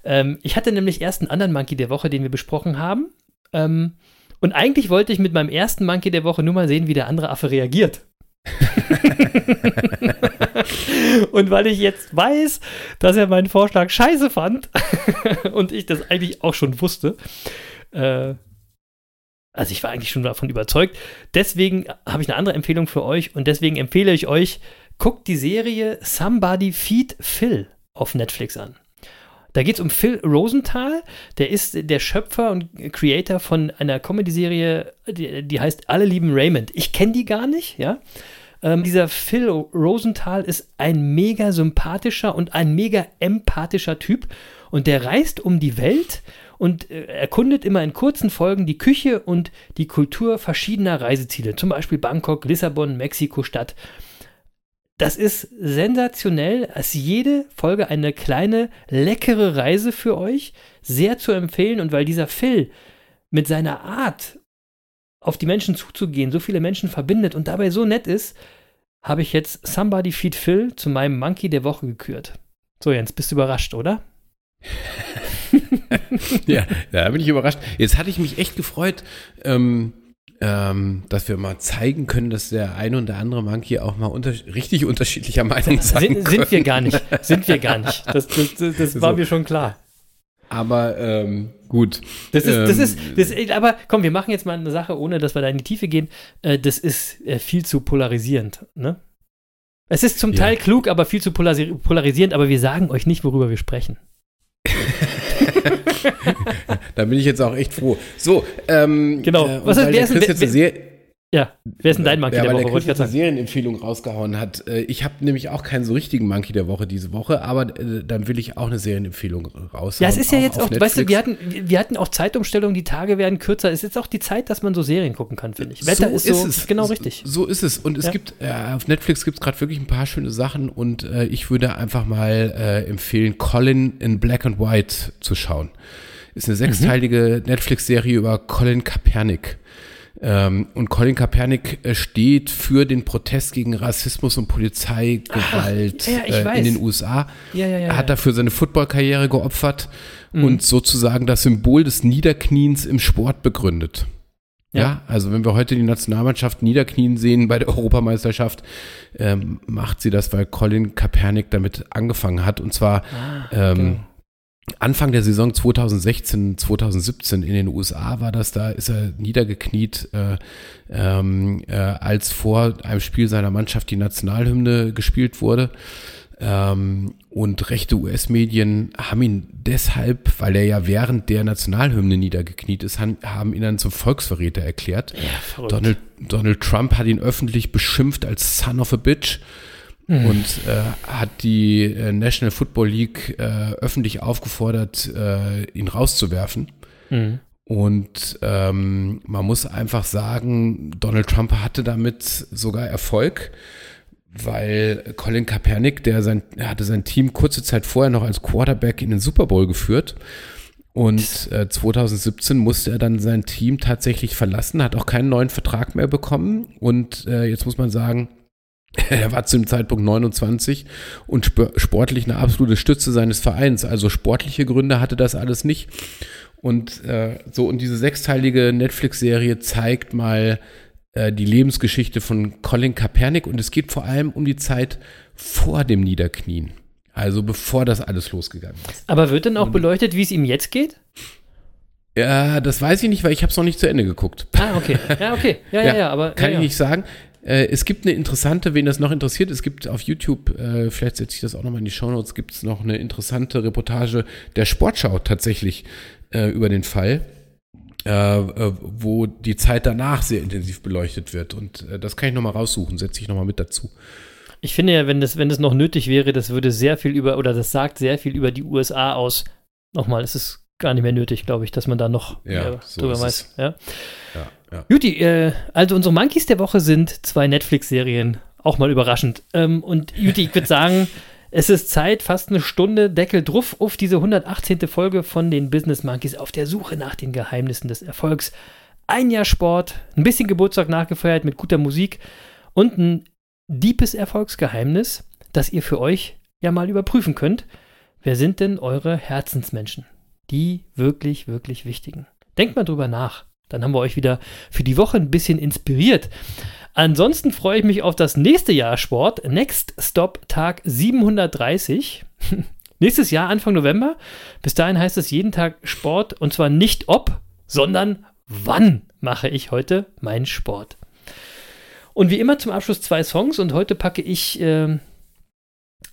Ähm, ich hatte nämlich erst einen anderen Monkey der Woche, den wir besprochen haben. Ähm, und eigentlich wollte ich mit meinem ersten Monkey der Woche nur mal sehen, wie der andere Affe reagiert. und weil ich jetzt weiß, dass er meinen Vorschlag scheiße fand und ich das eigentlich auch schon wusste, äh, also ich war eigentlich schon davon überzeugt, deswegen habe ich eine andere Empfehlung für euch und deswegen empfehle ich euch, guckt die Serie Somebody Feed Phil auf Netflix an. Da geht es um Phil Rosenthal, der ist der Schöpfer und Creator von einer Comedy-Serie, die, die heißt Alle lieben Raymond. Ich kenne die gar nicht, ja. Ähm, dieser Phil Rosenthal ist ein mega sympathischer und ein mega empathischer Typ und der reist um die Welt und äh, erkundet immer in kurzen Folgen die Küche und die Kultur verschiedener Reiseziele, zum Beispiel Bangkok, Lissabon, Mexiko-Stadt. Das ist sensationell. Es ist jede Folge eine kleine, leckere Reise für euch. Sehr zu empfehlen. Und weil dieser Phil mit seiner Art, auf die Menschen zuzugehen, so viele Menschen verbindet und dabei so nett ist, habe ich jetzt Somebody Feed Phil zu meinem Monkey der Woche gekürt. So, Jens, bist du überrascht, oder? Ja, da bin ich überrascht. Jetzt hatte ich mich echt gefreut, ähm, ähm, dass wir mal zeigen können, dass der eine und der andere Monkey auch mal unter richtig unterschiedlicher Meinung sein Sind, sind wir können. gar nicht. Sind wir gar nicht. Das, das, das, das war So. mir schon klar. Aber ähm, gut. Das ist, das Ähm, ist, das ist, aber komm, wir machen jetzt mal eine Sache, ohne dass wir da in die Tiefe gehen. Äh, das ist äh, viel zu polarisierend, ne? Es ist zum Ja. Teil klug, aber viel zu polari polarisierend, aber wir sagen euch nicht, worüber wir sprechen. Da bin ich jetzt auch echt froh. So, ähm, Genau. Äh, Was ist- weil wer der ist wer- jetzt eine Ser- Ja, wer ist denn dein Monkey ja, der weil Woche? der eine. Serienempfehlung rausgehauen hat. Äh, ich habe nämlich auch keinen so richtigen Monkey der Woche diese Woche, aber äh, dann will ich auch eine Serienempfehlung raushauen. Ja, es ist ja jetzt auch, weißt du, Netflix. wir hatten, wir hatten auch Zeitumstellungen, die Tage werden kürzer. Es ist jetzt auch die Zeit, dass man so Serien gucken kann, finde ich. Wetter ist so, genau richtig. So ist es. Und es Ja. gibt, äh, auf Netflix gibt es gerade wirklich ein paar schöne Sachen und äh, ich würde einfach mal äh, empfehlen, Colin in Black and White zu schauen. Ist eine sechsteilige Netflix-Serie über Colin Kaepernick. Ähm, und Colin Kaepernick äh, steht für den Protest gegen Rassismus und Polizeigewalt ja, ich äh, in den USA. Ja, ja, ja, Er hat ja. dafür seine Footballkarriere geopfert Mhm. und sozusagen das Symbol des Niederkniens im Sport begründet. Ja. Ja. also wenn wir heute die Nationalmannschaft niederknien sehen bei der Europameisterschaft, ähm, macht sie das, weil Colin Kaepernick damit angefangen hat. Und zwar ähm, genau. Anfang der Saison 2016, 2017 in den USA war das, da ist er niedergekniet, äh, ähm, äh, als vor einem Spiel seiner Mannschaft die Nationalhymne gespielt wurde. Ähm, und rechte US-Medien haben ihn deshalb, weil er ja während der Nationalhymne niedergekniet ist, han- haben ihn dann zum Volksverräter erklärt. Ja. Donald, Donald Trump hat ihn öffentlich beschimpft als Son of a Bitch und äh, hat die äh, National Football League äh, öffentlich aufgefordert, äh, ihn rauszuwerfen. Mhm. Und ähm, man muss einfach sagen, Donald Trump hatte damit sogar Erfolg, weil Colin Kaepernick, der sein, hatte sein Team kurze Zeit vorher noch als Quarterback in den Super Bowl geführt. Und äh, 2017 musste er dann sein Team tatsächlich verlassen, hat auch keinen neuen Vertrag mehr bekommen. Und äh, jetzt muss man sagen, er war zu dem Zeitpunkt 29 und sp sportlich eine absolute Stütze seines Vereins. Also sportliche Gründe hatte das alles nicht. Und äh, so, und diese sechsteilige Netflix-Serie zeigt mal äh, die Lebensgeschichte von Colin Kaepernick und es geht vor allem um die Zeit vor dem Niederknien. Also bevor das alles losgegangen ist. Aber wird dann auch beleuchtet, wie es ihm jetzt geht? Ja, das weiß ich nicht, weil ich habe es noch nicht zu Ende geguckt. Ah, okay. Ja, okay. Ja, ja, ja, aber. Kann ja, ich ja. nicht sagen. Äh, es gibt eine interessante, wen das noch interessiert, es gibt auf YouTube, äh, vielleicht setze ich das auch nochmal in die Shownotes, gibt es noch eine interessante Reportage der Sportschau tatsächlich äh, über den Fall, äh, äh, wo die Zeit danach sehr intensiv beleuchtet wird. Und das kann ich nochmal raussuchen, setze ich nochmal mit dazu. Ich finde ja, wenn das, wenn das noch nötig wäre, das würde sehr viel über, oder das sagt sehr viel über die USA aus. Nochmal, es ist gar nicht mehr nötig, glaube ich, dass man da noch Ja, so drüber weiß. Ja. Ja, ja. Juti, äh, also unsere Monkeys der Woche sind zwei Netflix-Serien. Auch mal überraschend. Ähm, und Juti, ich würde sagen, es ist Zeit, fast eine Stunde Deckel drauf auf diese 118. Folge von den Business Monkeys auf der Suche nach den Geheimnissen des Erfolgs. Ein Jahr Sport, ein bisschen Geburtstag nachgefeiert mit guter Musik und ein deepes Erfolgsgeheimnis, das ihr für euch ja mal überprüfen könnt. Wer sind denn eure Herzensmenschen? Die wirklich, wirklich wichtigen. Denkt mal drüber nach. Dann haben wir euch wieder für die Woche ein bisschen inspiriert. Ansonsten freue ich mich auf das nächste Jahr Sport. Next Stop Tag 730. Nächstes Jahr, Anfang November. Bis dahin heißt es jeden Tag Sport. Und zwar nicht ob, sondern wann mache ich heute meinen Sport. Und wie immer zum Abschluss zwei Songs. Und heute packe ich ähm,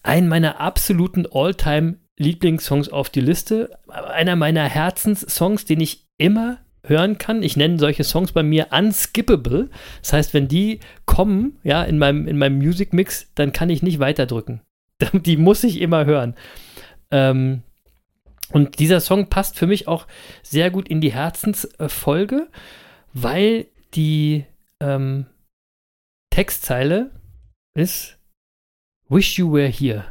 einen meiner absoluten All-Time Lieblingssongs auf die Liste. Einer meiner Herzenssongs, den ich immer hören kann. Ich nenne solche Songs bei mir unskippable. Das heißt, wenn die kommen, ja, in meinem, in meinem Music Mix, dann kann ich nicht weiterdrücken. Die muss ich immer hören. Ähm, und dieser Song passt für mich auch sehr gut in die Herzensfolge, weil die ähm, Textzeile ist Wish you were here.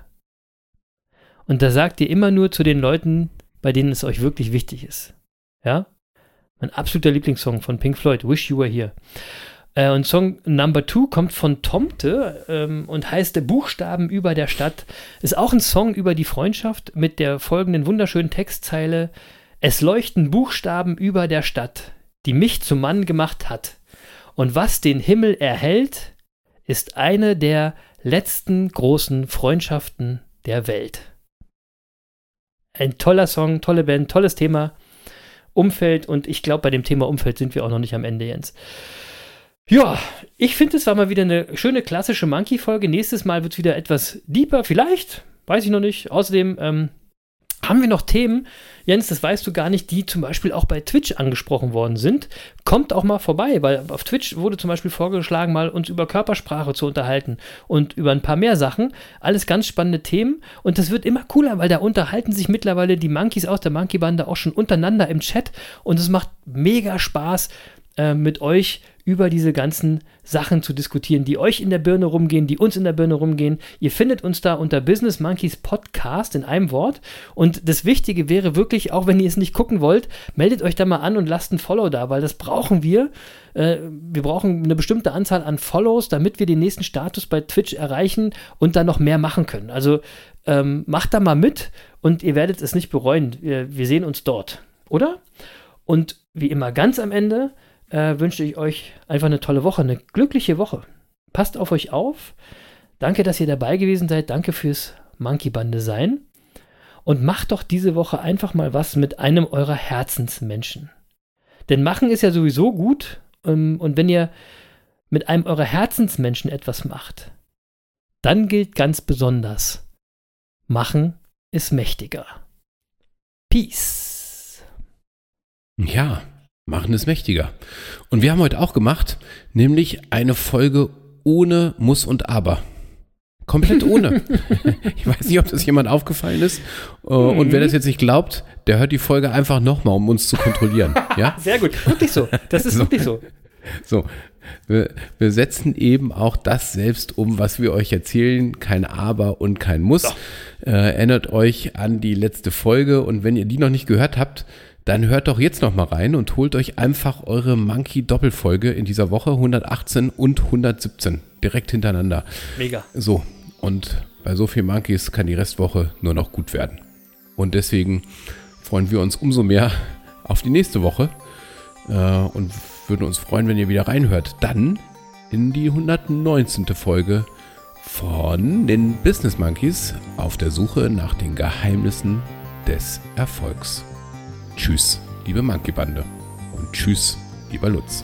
Und da sagt ihr immer nur zu den Leuten, bei denen es euch wirklich wichtig ist. Ja? Mein absoluter Lieblingssong von Pink Floyd, Wish You Were Here. Äh, und Song Number Two kommt von Tomte ähm, und heißt Buchstaben über der Stadt. Ist auch ein Song über die Freundschaft mit der folgenden wunderschönen Textzeile. Es leuchten Buchstaben über der Stadt, die mich zum Mann gemacht hat. Und was den Himmel erhält, ist eine der letzten großen Freundschaften der Welt. Ein toller Song, tolle Band, tolles Thema. Umfeld und ich glaube, bei dem Thema Umfeld sind wir auch noch nicht am Ende, Jens. Ja, ich finde, es war mal wieder eine schöne klassische Monkey-Folge. Nächstes Mal wird es wieder etwas deeper, vielleicht, weiß ich noch nicht. Außerdem ähm, haben wir noch Themen, Jens, das weißt du gar nicht, die zum Beispiel auch bei Twitch angesprochen worden sind. Kommt auch mal vorbei, weil auf Twitch wurde zum Beispiel vorgeschlagen, mal uns über Körpersprache zu unterhalten und über ein paar mehr Sachen. Alles ganz spannende Themen und das wird immer cooler, weil da unterhalten sich mittlerweile die Monkeys aus der Monkey-Bande auch schon untereinander im Chat und es macht mega Spaß, äh, mit euch über diese ganzen Sachen zu diskutieren, die euch in der Birne rumgehen, die uns in der Birne rumgehen. Ihr findet uns da unter Business Monkeys Podcast in einem Wort. Und das Wichtige wäre wirklich, auch wenn ihr es nicht gucken wollt, meldet euch da mal an und lasst ein Follow da, weil das brauchen wir. Äh, wir brauchen eine bestimmte Anzahl an Follows, damit wir den nächsten Status bei Twitch erreichen und dann noch mehr machen können. Also ähm, macht da mal mit und ihr werdet es nicht bereuen. Wir, wir sehen uns dort, oder? Und wie immer ganz am Ende äh, wünsche ich euch einfach eine tolle Woche, eine glückliche Woche. Passt auf euch auf. Danke, dass ihr dabei gewesen seid. Danke fürs Monkey-Bande sein. Und macht doch diese Woche einfach mal was mit einem eurer Herzensmenschen. Denn machen ist ja sowieso gut. Ähm, und wenn ihr mit einem eurer Herzensmenschen etwas macht, dann gilt ganz besonders, machen ist mächtiger. Peace. Ja, machen es mächtiger. Und wir haben heute auch gemacht, nämlich eine Folge ohne Muss und Aber. Komplett ohne. ich weiß nicht, ob das jemand aufgefallen ist. Äh, Und wer das jetzt nicht glaubt, der hört die Folge einfach nochmal, um uns zu kontrollieren. Ja? Sehr gut. Wirklich so. Das ist So. wirklich so. So, wir, wir setzen eben auch das selbst um, was wir euch erzählen. Kein Aber und kein Muss. Äh, erinnert euch an die letzte Folge und wenn ihr die noch nicht gehört habt, dann hört doch jetzt noch mal rein und holt euch einfach eure Monkey-Doppelfolge in dieser Woche 118 und 117 direkt hintereinander. Mega. So, und bei so vielen Monkeys kann die Restwoche nur noch gut werden. Und deswegen freuen wir uns umso mehr auf die nächste Woche äh, und würden uns freuen, wenn ihr wieder reinhört. Dann in die 119. Folge von den Business Monkeys auf der Suche nach den Geheimnissen des Erfolgs. Tschüss, liebe Monkey-Bande. Und tschüss, lieber Lutz.